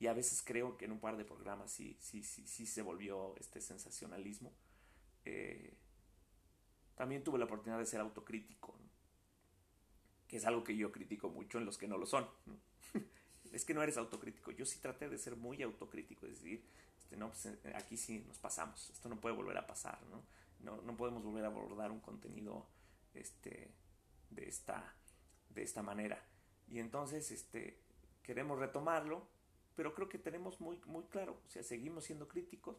y a veces creo que en un par de programas sí, sí, sí, sí se volvió este sensacionalismo. Eh, también tuve la oportunidad de ser autocrítico, que es algo que yo critico mucho en los que no lo son. es que no eres autocrítico. Yo sí traté de ser muy autocrítico, es decir, este, no, pues, eh, aquí sí nos pasamos, esto no puede volver a pasar, ¿no? No, no podemos volver a abordar un contenido este, de, esta, de esta manera. Y entonces este, queremos retomarlo, pero creo que tenemos muy, muy claro, o sea, seguimos siendo críticos,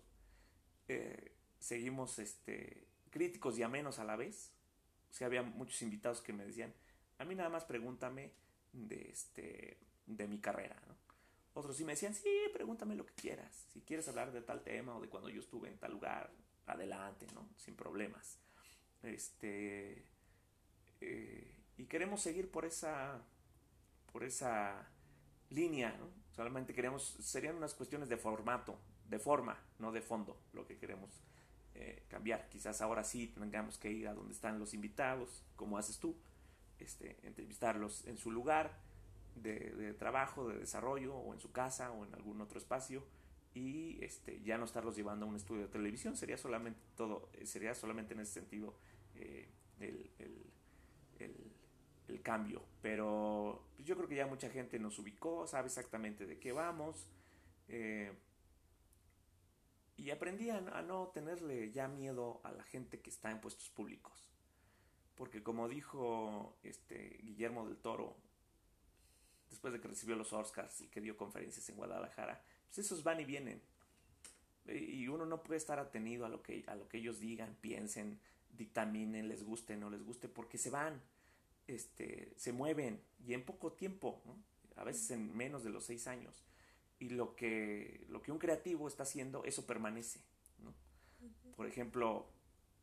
eh, seguimos este, críticos y amenos a la vez. O sea, había muchos invitados que me decían, a mí nada más pregúntame de este de mi carrera. Otros sí me decían, sí, pregúntame lo que quieras. Si quieres hablar de tal tema o de cuando yo estuve en tal lugar, adelante, ¿no? Sin problemas. Este. Eh, y queremos seguir por esa. por esa línea. Solamente queremos. serían unas cuestiones de formato, de forma, no de fondo, lo que queremos eh, cambiar. Quizás ahora sí tengamos que ir a donde están los invitados, como haces tú, este, entrevistarlos en su lugar de, trabajo, de desarrollo, o en su casa, o en algún otro espacio, y este, ya no estarlos llevando a un estudio de televisión, sería solamente todo, sería solamente en ese sentido eh, el, cambio. Pero pues, yo creo que ya mucha gente nos ubicó, sabe exactamente de qué vamos. Eh, y aprendí a, no tenerle ya miedo a la gente que está en puestos públicos. Porque como dijo este Guillermo del Toro después de que recibió los Oscars y que dio conferencias en Guadalajara, pues esos van y vienen. Y uno no puede estar atenido a lo que, a lo que ellos digan, piensen, dictaminen, les guste, no les guste, porque se van, este, se mueven y en poco tiempo, a veces en menos de los seis años. Y lo que, lo que un creativo está haciendo, eso permanece. Por ejemplo,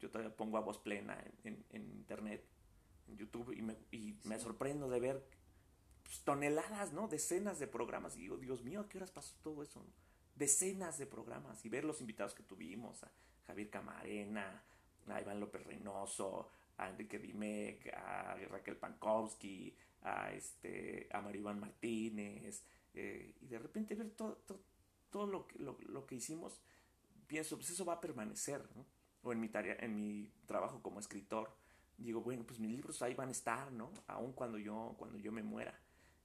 yo todavía pongo a voz plena en, internet, en YouTube, y me, y me sorprendo de ver toneladas, ¿no? Decenas de programas. Y digo, Dios mío, ¿a qué horas pasó todo eso? Decenas de programas. Y ver los invitados que tuvimos, a Javier Camarena, a Iván López Reynoso, a Enrique Dimec, a Raquel Pankowski, a, este, a Maribán Martínez. Eh, y de repente ver todo, todo, lo, que, lo, que hicimos, pienso, pues eso va a permanecer, ¿no? O en mi tarea, en mi trabajo como escritor, digo, bueno, pues mis libros ahí van a estar, ¿no? Aun cuando yo, cuando yo me muera.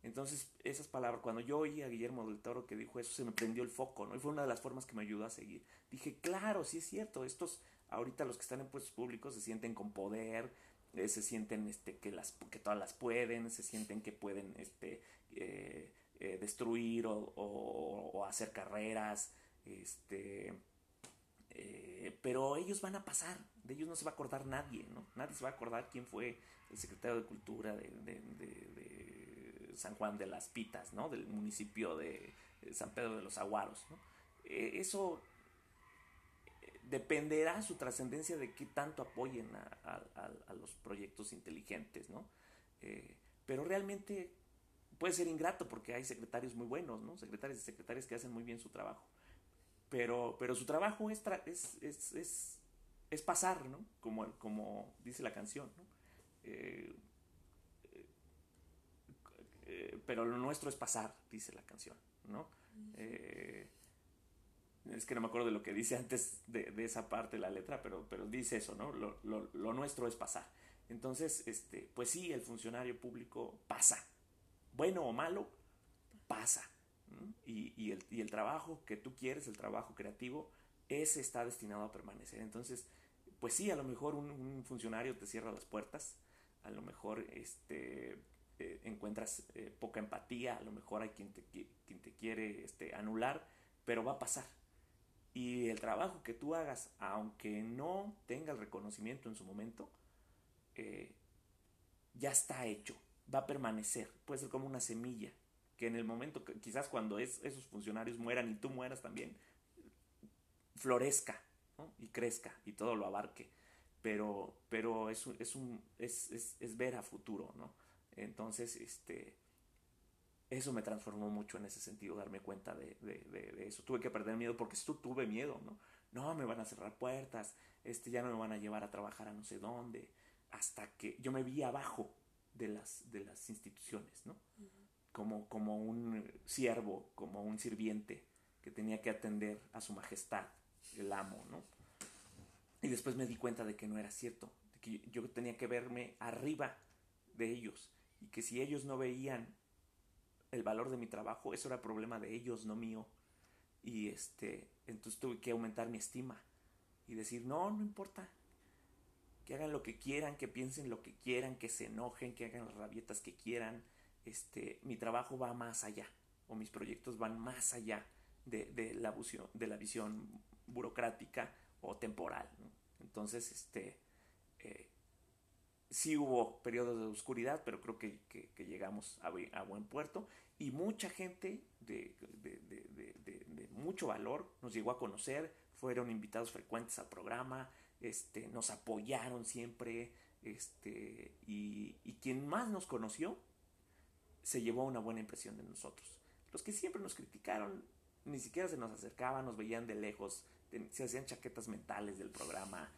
Entonces, esas palabras, cuando yo oí a Guillermo del Toro que dijo eso, se me prendió el foco, ¿no? Y fue una de las formas que me ayudó a seguir. Dije, claro, sí es cierto, estos, ahorita los que están en puestos públicos se sienten con poder, eh, se sienten este, que, las, que todas las pueden, se sienten que pueden este, eh, eh, destruir o, o, hacer carreras, este, pero ellos van a pasar, de ellos no se va a acordar nadie, ¿no? Nadie se va a acordar quién fue el secretario de Cultura de San Juan de las Pitas, ¿no? Del municipio de San Pedro de los Aguaros. Eh, eso eh, dependerá su trascendencia de qué tanto apoyen a, los proyectos inteligentes, ¿no? Eh, pero realmente puede ser ingrato porque hay secretarios muy buenos, ¿no? Secretarios y secretarias que hacen muy bien su trabajo. pero, pero su trabajo es, es, es, es, es, pasar, ¿no? Como, como dice la canción, ¿no? Eh, eh, pero lo nuestro es pasar, dice la canción, ¿no? Eh, es que no me acuerdo de lo que dice antes de, de esa parte de la letra, pero, pero dice eso, ¿no? Lo, lo, lo, nuestro es pasar. Entonces, este, pues sí, el funcionario público pasa. Bueno o malo, pasa. Y, y, el, y, el, trabajo que tú quieres, el trabajo creativo, ese está destinado a permanecer. Entonces, pues sí, a lo mejor un, un funcionario te cierra las puertas, a lo mejor este, eh, encuentras eh, poca empatía, a lo mejor hay quien te, quien te quiere este, anular, pero va a pasar. Y el trabajo que tú hagas, aunque no tenga el reconocimiento en su momento, eh, ya está hecho, va a permanecer, puede ser como una semilla, que en el momento, quizás cuando es, esos funcionarios mueran y tú mueras también, florezca ¿no? y crezca y todo lo abarque, pero, pero es, es, un, es, es, es ver a futuro, ¿no? Entonces, este, eso me transformó mucho en ese sentido, darme cuenta de, de, de, eso. Tuve que perder miedo porque esto tuve miedo, ¿no? No, me van a cerrar puertas, este, ya no me van a llevar a trabajar a no sé dónde, hasta que yo me vi abajo de las, de las instituciones, ¿no? Uh -huh. como, como un siervo, como un sirviente que tenía que atender a su majestad, el amo, ¿no? Y después me di cuenta de que no era cierto, de que yo tenía que verme arriba de ellos y que si ellos no veían el valor de mi trabajo, eso era problema de ellos, no mío. Y este, entonces tuve que aumentar mi estima y decir, no, no importa. Que hagan lo que quieran, que piensen lo que quieran, que se enojen, que hagan las rabietas que quieran. Este, mi trabajo va más allá, o mis proyectos van más allá de, de, la, de la visión burocrática o temporal. Entonces, este, eh, sí hubo periodos de oscuridad, pero creo que, que, llegamos a, buen puerto y mucha gente de, de, de, mucho valor nos llegó a conocer, fueron invitados frecuentes al programa, este, nos apoyaron siempre este, y, y quien más nos conoció se llevó una buena impresión de nosotros. Los que siempre nos criticaron ni siquiera se nos acercaban, nos veían de lejos, se hacían chaquetas mentales del programa.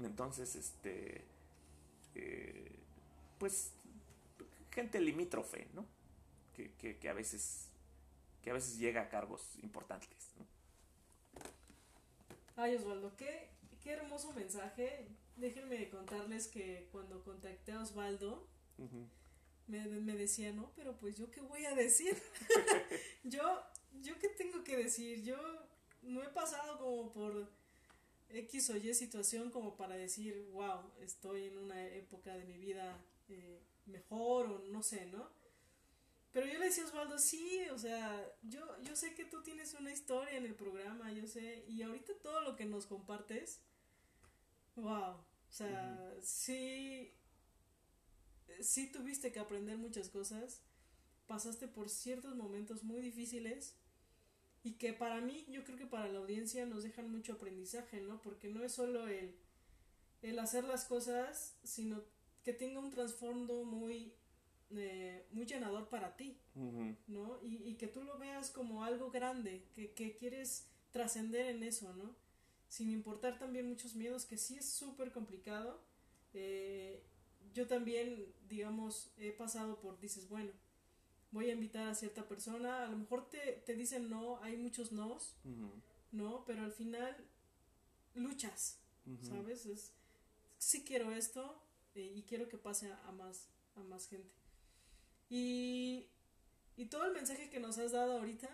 Entonces, este eh, pues gente limítrofe, ¿no? Que, que, que, a veces que a veces llega a cargos importantes. ¿no? Ay, Osvaldo, qué, qué hermoso mensaje. Déjenme contarles que cuando contacté a Osvaldo, uh -huh. me, me, decía, no, pero pues yo qué voy a decir. yo, yo qué tengo que decir. Yo no he pasado como por X o Y situación como para decir, wow, estoy en una época de mi vida eh, mejor o no sé, ¿no? Pero yo le decía a Osvaldo, sí, o sea, yo, yo sé que tú tienes una historia en el programa, yo sé, y ahorita todo lo que nos compartes, wow, o sea, uh -huh. sí, sí tuviste que aprender muchas cosas, pasaste por ciertos momentos muy difíciles, y que para mí, yo creo que para la audiencia nos dejan mucho aprendizaje, ¿no? Porque no es solo el, el hacer las cosas, sino que tenga un trasfondo muy, eh, muy llenador para ti, uh -huh. ¿no? Y, y, que tú lo veas como algo grande, que, que quieres trascender en eso, ¿no? Sin importar también muchos miedos, que sí es súper complicado. Eh, yo también, digamos, he pasado por, dices, bueno, voy a invitar a cierta persona, a lo mejor te, te dicen no, hay muchos nos, uh -huh. ¿no? Pero al final luchas, uh -huh. ¿sabes? Es, sí quiero esto eh, y quiero que pase a, a, más, a más gente. Y, y todo el mensaje que nos has dado ahorita,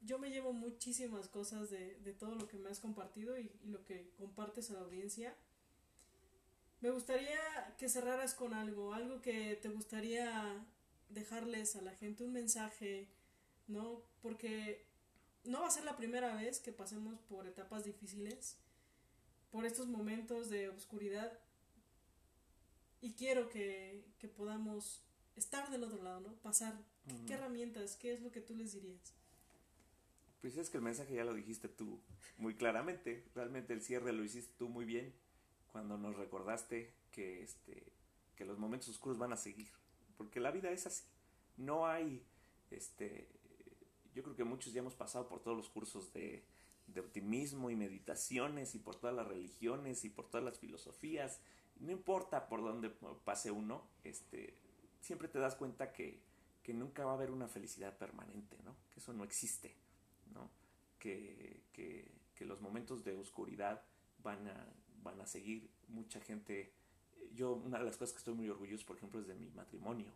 yo me llevo muchísimas cosas de, de todo lo que me has compartido y, y lo que compartes a la audiencia. Me gustaría que cerraras con algo, algo que te gustaría dejarles a la gente un mensaje, ¿no? Porque no va a ser la primera vez que pasemos por etapas difíciles, por estos momentos de oscuridad. Y quiero que, que podamos estar del otro lado, ¿no? Pasar. ¿Qué, uh -huh. ¿Qué, herramientas? ¿Qué es lo que tú les dirías? Pues es que el mensaje ya lo dijiste tú muy claramente. Realmente el cierre lo hiciste tú muy bien cuando nos recordaste que, este, que los momentos oscuros van a seguir porque la vida es así. No hay, este, yo creo que muchos ya hemos pasado por todos los cursos de, optimismo y meditaciones y por todas las religiones y por todas las filosofías. No importa por dónde pase uno, este, siempre te das cuenta que, que nunca va a haber una felicidad permanente, ¿no? Que eso no existe, ¿no? Que, que, que los momentos de oscuridad van a, van a seguir. Mucha gente, yo una de las cosas que estoy muy orgulloso, por ejemplo, es de mi matrimonio,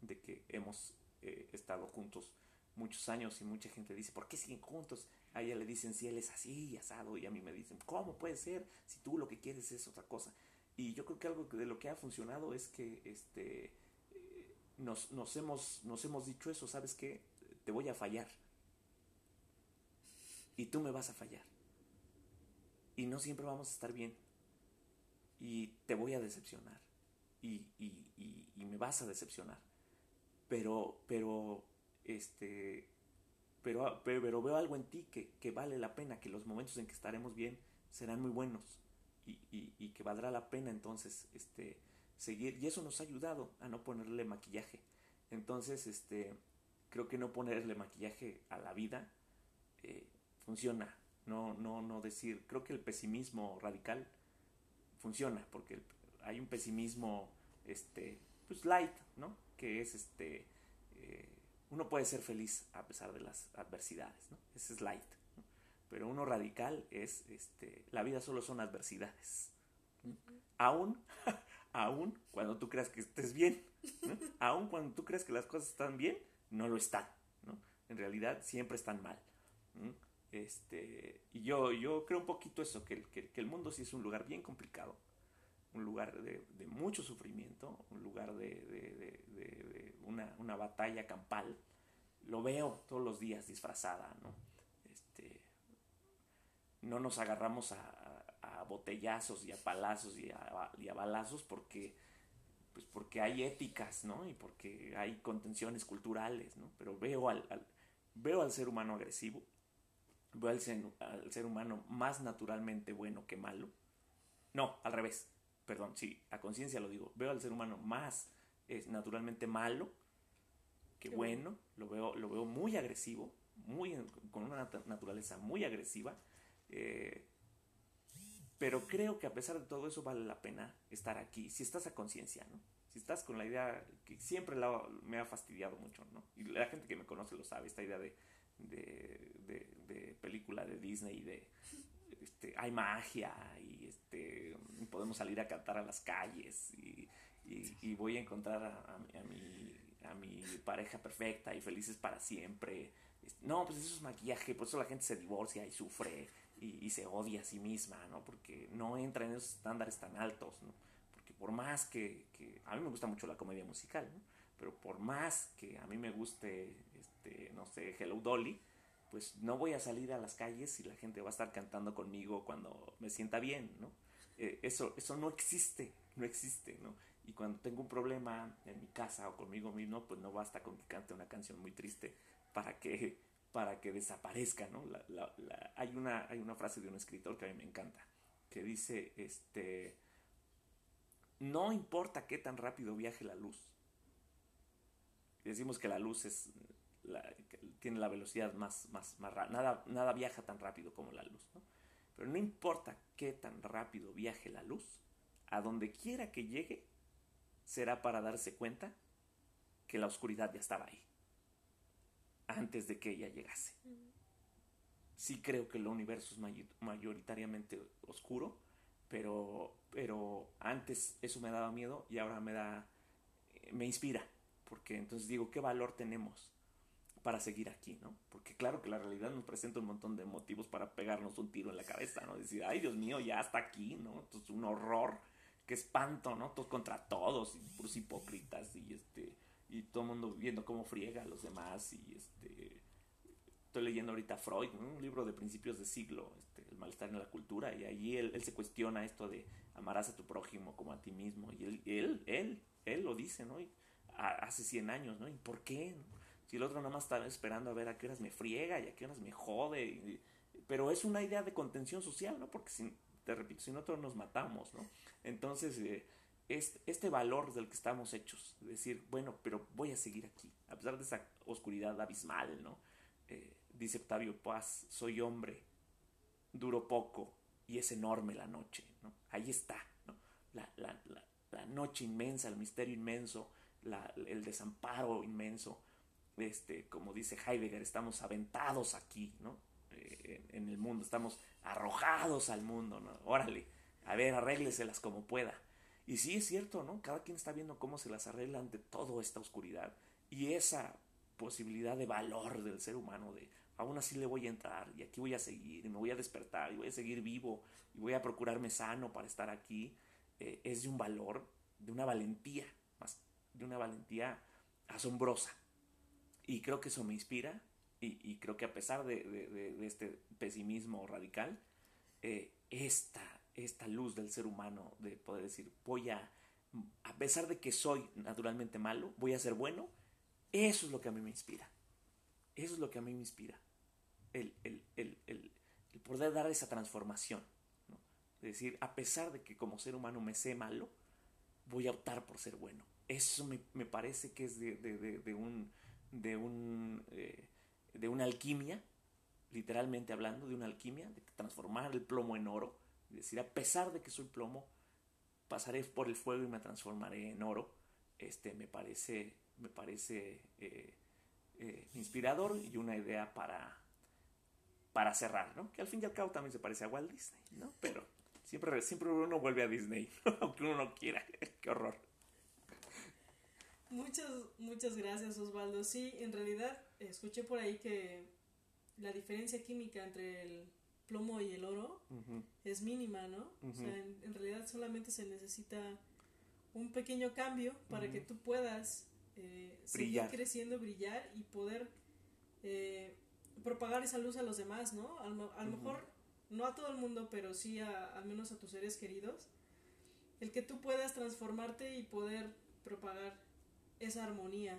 de que hemos eh, estado juntos muchos años y mucha gente dice, ¿por qué siguen juntos? A ella le dicen, si él es así y asado, y a mí me dicen, ¿cómo puede ser si tú lo que quieres es otra cosa? Y yo creo que algo de lo que ha funcionado es que este, eh, nos, nos, hemos, nos hemos dicho eso, ¿sabes qué? Te voy a fallar. Y tú me vas a fallar. Y no siempre vamos a estar bien. Y te voy a decepcionar. Y, y, y, y me vas a decepcionar. Pero, pero este, pero, pero, veo algo en ti que, que, vale la pena, que los momentos en que estaremos bien serán muy buenos y, que valdrá la pena entonces este, seguir. Y eso nos ha ayudado a no ponerle maquillaje. Entonces, este, creo que no ponerle maquillaje a la vida eh, funciona. No, no, no decir, creo que el pesimismo radical funciona, porque hay un pesimismo, este, pues light, ¿no? Que es este, eh, uno puede ser feliz a pesar de las adversidades, ¿no? Ese es light. Pero uno radical es, este, la vida solo son adversidades. Aún, aún cuando tú creas que estés bien, aún cuando tú creas que las cosas están bien, no lo están, ¿no? En realidad siempre están mal. Este, y yo, yo creo un poquito eso, que, que, el mundo sí es un lugar bien complicado, un lugar de, mucho sufrimiento, un lugar de, una, batalla campal. Lo veo todos los días disfrazada, ¿no? Este, no nos agarramos a, botellazos y a palazos y a, y a, balazos porque, pues porque hay éticas, ¿no? Y porque hay contenciones culturales, ¿no? Pero veo al, al veo al ser humano agresivo, veo al ser, al ser humano más naturalmente bueno que malo. No, al revés perdón, sí, a conciencia lo digo, veo al ser humano más es naturalmente malo que bueno, lo veo, lo veo muy agresivo, muy, con una naturaleza muy agresiva, eh, pero creo que a pesar de todo eso vale la pena estar aquí, si estás a conciencia, ¿no? Si estás con la idea que siempre la, me ha fastidiado mucho, ¿no? Y la gente que me conoce lo sabe, esta idea de, de, de, de película de Disney, de este, hay magia y este, podemos salir a cantar a las calles y, y, voy a encontrar a, a, a, mi, a mi pareja perfecta y felices para siempre. No, pues eso es maquillaje, por eso la gente se divorcia y sufre y, y, se odia a sí misma, ¿no? Porque no entra en esos estándares tan altos, ¿no? Porque por más que, que a mí me gusta mucho la comedia musical, ¿no? Pero por más que a mí me guste, este, no sé, Hello Dolly, pues no voy a salir a las calles y la gente va a estar cantando conmigo cuando me sienta bien, ¿no? Eh, eso, eso no existe, no existe, ¿no? Y cuando tengo un problema en mi casa o conmigo mismo, pues no basta con que cante una canción muy triste para que, para que desaparezca, ¿no? Hay, una, hay una frase de un escritor que a mí me encanta, que dice, este, no importa qué tan rápido viaje la luz. Decimos que la luz es la, tiene la velocidad más, más, más nada, nada viaja tan rápido como la luz, ¿no? Pero no importa qué tan rápido viaje la luz, a donde quiera que llegue, será para darse cuenta que la oscuridad ya estaba ahí, antes de que ella llegase. Sí creo que el universo es mayoritariamente oscuro, pero, pero antes eso me daba miedo y ahora me da, me inspira, porque entonces digo, ¿qué valor tenemos? Para seguir aquí, ¿no? Porque claro que la realidad nos presenta un montón de motivos para pegarnos un tiro en la cabeza, ¿no? Decir, ay Dios mío, ya está aquí, ¿no? Esto es un horror, qué espanto, ¿no? Todos contra todos, y puros hipócritas, y este, y todo el mundo viendo cómo friega a los demás, y este, estoy leyendo ahorita Freud, ¿no? un libro de principios de siglo, este, el malestar en la cultura, y ahí él, se cuestiona esto de amarás a tu prójimo como a ti mismo, y él, él, él, él lo dice, ¿no? Hace 100 años, ¿no? ¿Y por qué? Si el otro nada más está esperando a ver a qué horas me friega y a qué horas me jode. Pero es una idea de contención social, ¿no? Porque si, te repito, si nosotros nos matamos, ¿no? Entonces, eh, este, este valor del que estamos hechos, decir, bueno, pero voy a seguir aquí, a pesar de esa oscuridad abismal, ¿no? Eh, dice Octavio Paz, soy hombre, duró poco y es enorme la noche, ¿no? Ahí está, ¿no? La, la, la, noche inmensa, el misterio inmenso, el desamparo inmenso. Este, como dice Heidegger, estamos aventados aquí, ¿no? Eh, en, el mundo, estamos arrojados al mundo, ¿no? Órale, a ver, arrégleselas como pueda. Y sí es cierto, ¿no? Cada quien está viendo cómo se las arregla ante toda esta oscuridad. Y esa posibilidad de valor del ser humano, de aún así le voy a entrar y aquí voy a seguir y me voy a despertar y voy a seguir vivo y voy a procurarme sano para estar aquí, eh, es de un valor, de una valentía, más de una valentía asombrosa. Y creo que eso me inspira y, creo que a pesar de, este pesimismo radical, eh, esta, esta luz del ser humano de poder decir, voy a, a pesar de que soy naturalmente malo, voy a ser bueno, eso es lo que a mí me inspira. Eso es lo que a mí me inspira el, el, poder dar esa transformación. Es decir, a pesar de que como ser humano me sé malo, voy a optar por ser bueno. Eso me, parece que es de, un, de, un, eh, de una alquimia, literalmente hablando, de una alquimia, de transformar el plomo en oro. Decir, a pesar de que soy plomo, pasaré por el fuego y me transformaré en oro. Este me parece, me parece eh, eh, inspirador y una idea para, para cerrar, ¿no? Que al fin y al cabo también se parece a Walt Disney, ¿no? Pero siempre, siempre uno vuelve a Disney, aunque uno no quiera. Qué horror. Muchas, muchas gracias Osvaldo. Sí, en realidad escuché por ahí que la diferencia química entre el plomo y el oro es mínima, ¿no? O sea, en, realidad solamente se necesita un pequeño cambio para que tú puedas eh, seguir creciendo, brillar y poder eh, propagar esa luz a los demás, ¿no? A lo, mejor no a todo el mundo, pero sí al menos a tus seres queridos. El que tú puedas transformarte y poder propagar esa armonía,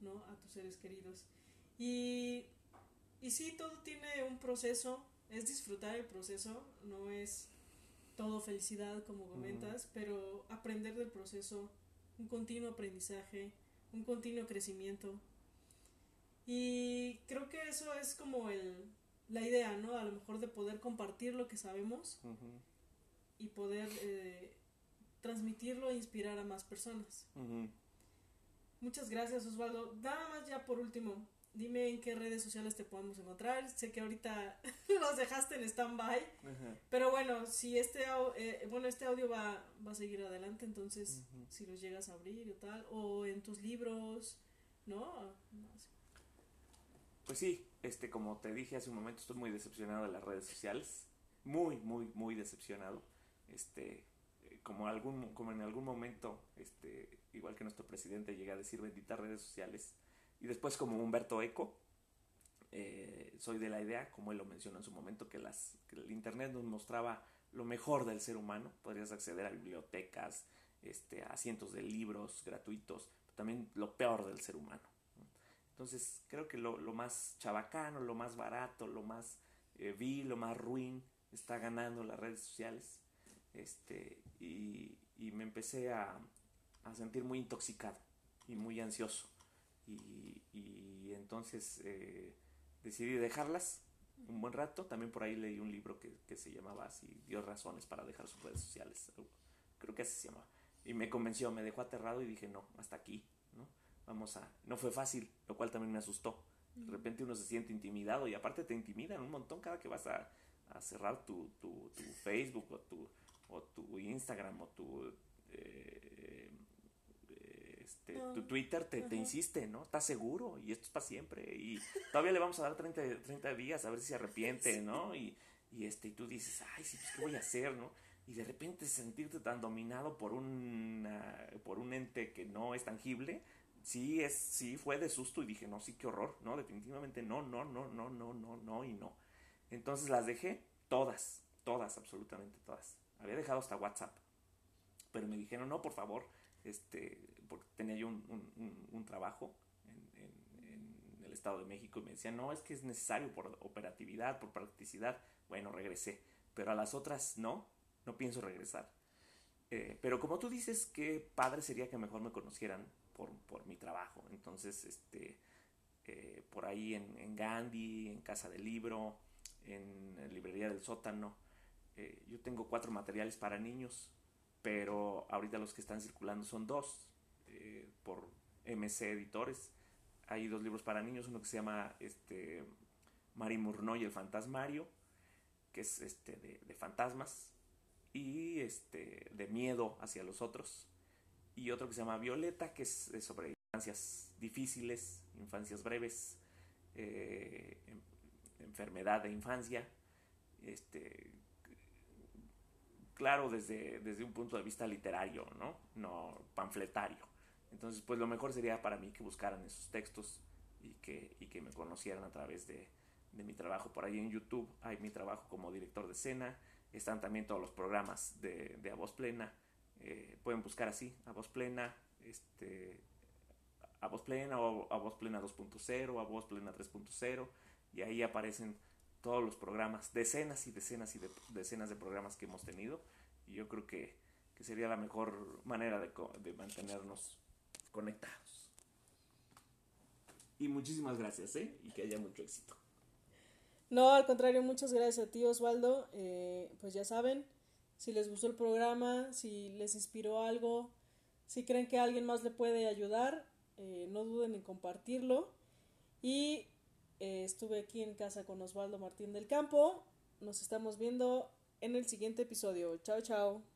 ¿no? A tus seres queridos. Y, y sí, todo tiene un proceso, es disfrutar el proceso, no es todo felicidad como comentas, pero aprender del proceso, un continuo aprendizaje, un continuo crecimiento, y creo que eso es como el, la idea, ¿no? A lo mejor de poder compartir lo que sabemos y poder eh, transmitirlo e inspirar a más personas. Muchas gracias, Osvaldo. Nada más ya por último, dime en qué redes sociales te podemos encontrar. Sé que ahorita los dejaste en stand-by, pero bueno, si este, eh, bueno, este audio va, va a seguir adelante, entonces si los llegas a abrir o tal, o en tus libros, ¿no? no pues sí, este, como te dije hace un momento, estoy muy decepcionado de las redes sociales. Muy, muy, muy decepcionado. Este, como, algún, como en algún momento, este, igual que nuestro presidente llega a decir benditas redes sociales. Y después como Humberto Eco, eh, soy de la idea, como él lo mencionó en su momento, que, las, que el Internet nos mostraba lo mejor del ser humano. Podrías acceder a bibliotecas, este, a cientos de libros gratuitos, pero también lo peor del ser humano. Entonces creo que lo, más chabacano, lo más barato, lo más eh, vil, lo más ruin está ganando las redes sociales. Este, y, me empecé a, sentir muy intoxicado y muy ansioso. Y, entonces eh, decidí dejarlas un buen rato. También por ahí leí un libro que, que se llamaba así, Dios razones para dejar sus redes sociales. Creo que así se llama. Y me convenció, me dejó aterrado y dije, no, hasta aquí, ¿no? vamos a... No fue fácil, lo cual también me asustó. De repente uno se siente intimidado y aparte te intimidan un montón cada que vas a, cerrar tu, tu, Facebook o tu, o tu Instagram o tu, eh, este, tu Twitter te, te, insiste, ¿no? ¿Estás seguro? Y esto es para siempre. Y todavía le vamos a dar 30, 30 días a ver si se arrepiente, ¿no? Y, y, este, y tú dices, ay, sí, pues, ¿qué voy a hacer, no? Y de repente sentirte tan dominado por, un por un ente que no es tangible, sí, es, sí fue de susto y dije, no, sí, qué horror, no, definitivamente no, no, no, no, no, no, no y no. Entonces las dejé todas, todas, absolutamente todas. Había dejado hasta WhatsApp, pero me dijeron, no, por favor, este, porque tenía yo un, un, trabajo en, en, el Estado de México y me decían, no, es que es necesario por operatividad, por practicidad. Bueno, regresé, pero a las otras no, no pienso regresar. Eh, pero como tú dices, qué padre sería que mejor me conocieran por, por mi trabajo. Entonces, este, eh, por ahí en, Gandhi, en Casa del Libro, en librería del sótano. Eh, yo tengo cuatro materiales para niños, pero ahorita los que están circulando son dos eh, por MC Editores. Hay dos libros para niños, uno que se llama este, Mari Murnau y el Fantasmario, que es este, de, fantasmas, y este, de miedo hacia los otros. Y otro que se llama Violeta, que es, sobre infancias difíciles, infancias breves, eh, enfermedad de infancia, este, claro desde, desde un punto de vista literario, ¿no? No panfletario. Entonces, pues lo mejor sería para mí que buscaran esos textos y que, y que me conocieran a través de, de mi trabajo por ahí en YouTube. Hay mi trabajo como director de escena. Están también todos los programas de, de A Voz Plena. Eh, pueden buscar así, A Voz Plena, este, A Voz Plena o A Voz Plena 2.0, A Voz Plena 3.0 y ahí aparecen todos los programas, decenas y decenas y decenas de programas que hemos tenido y yo creo que, sería la mejor manera de, de mantenernos conectados. Y muchísimas gracias, ¿eh? Y que haya mucho éxito. No, al contrario, muchas gracias a ti, Osvaldo. Eh, pues ya saben, si les gustó el programa, si les inspiró algo, si creen que alguien más le puede ayudar, eh, no duden en compartirlo. Y eh, estuve aquí en casa con Osvaldo Martín del Campo. Nos estamos viendo en el siguiente episodio. Chao, chao.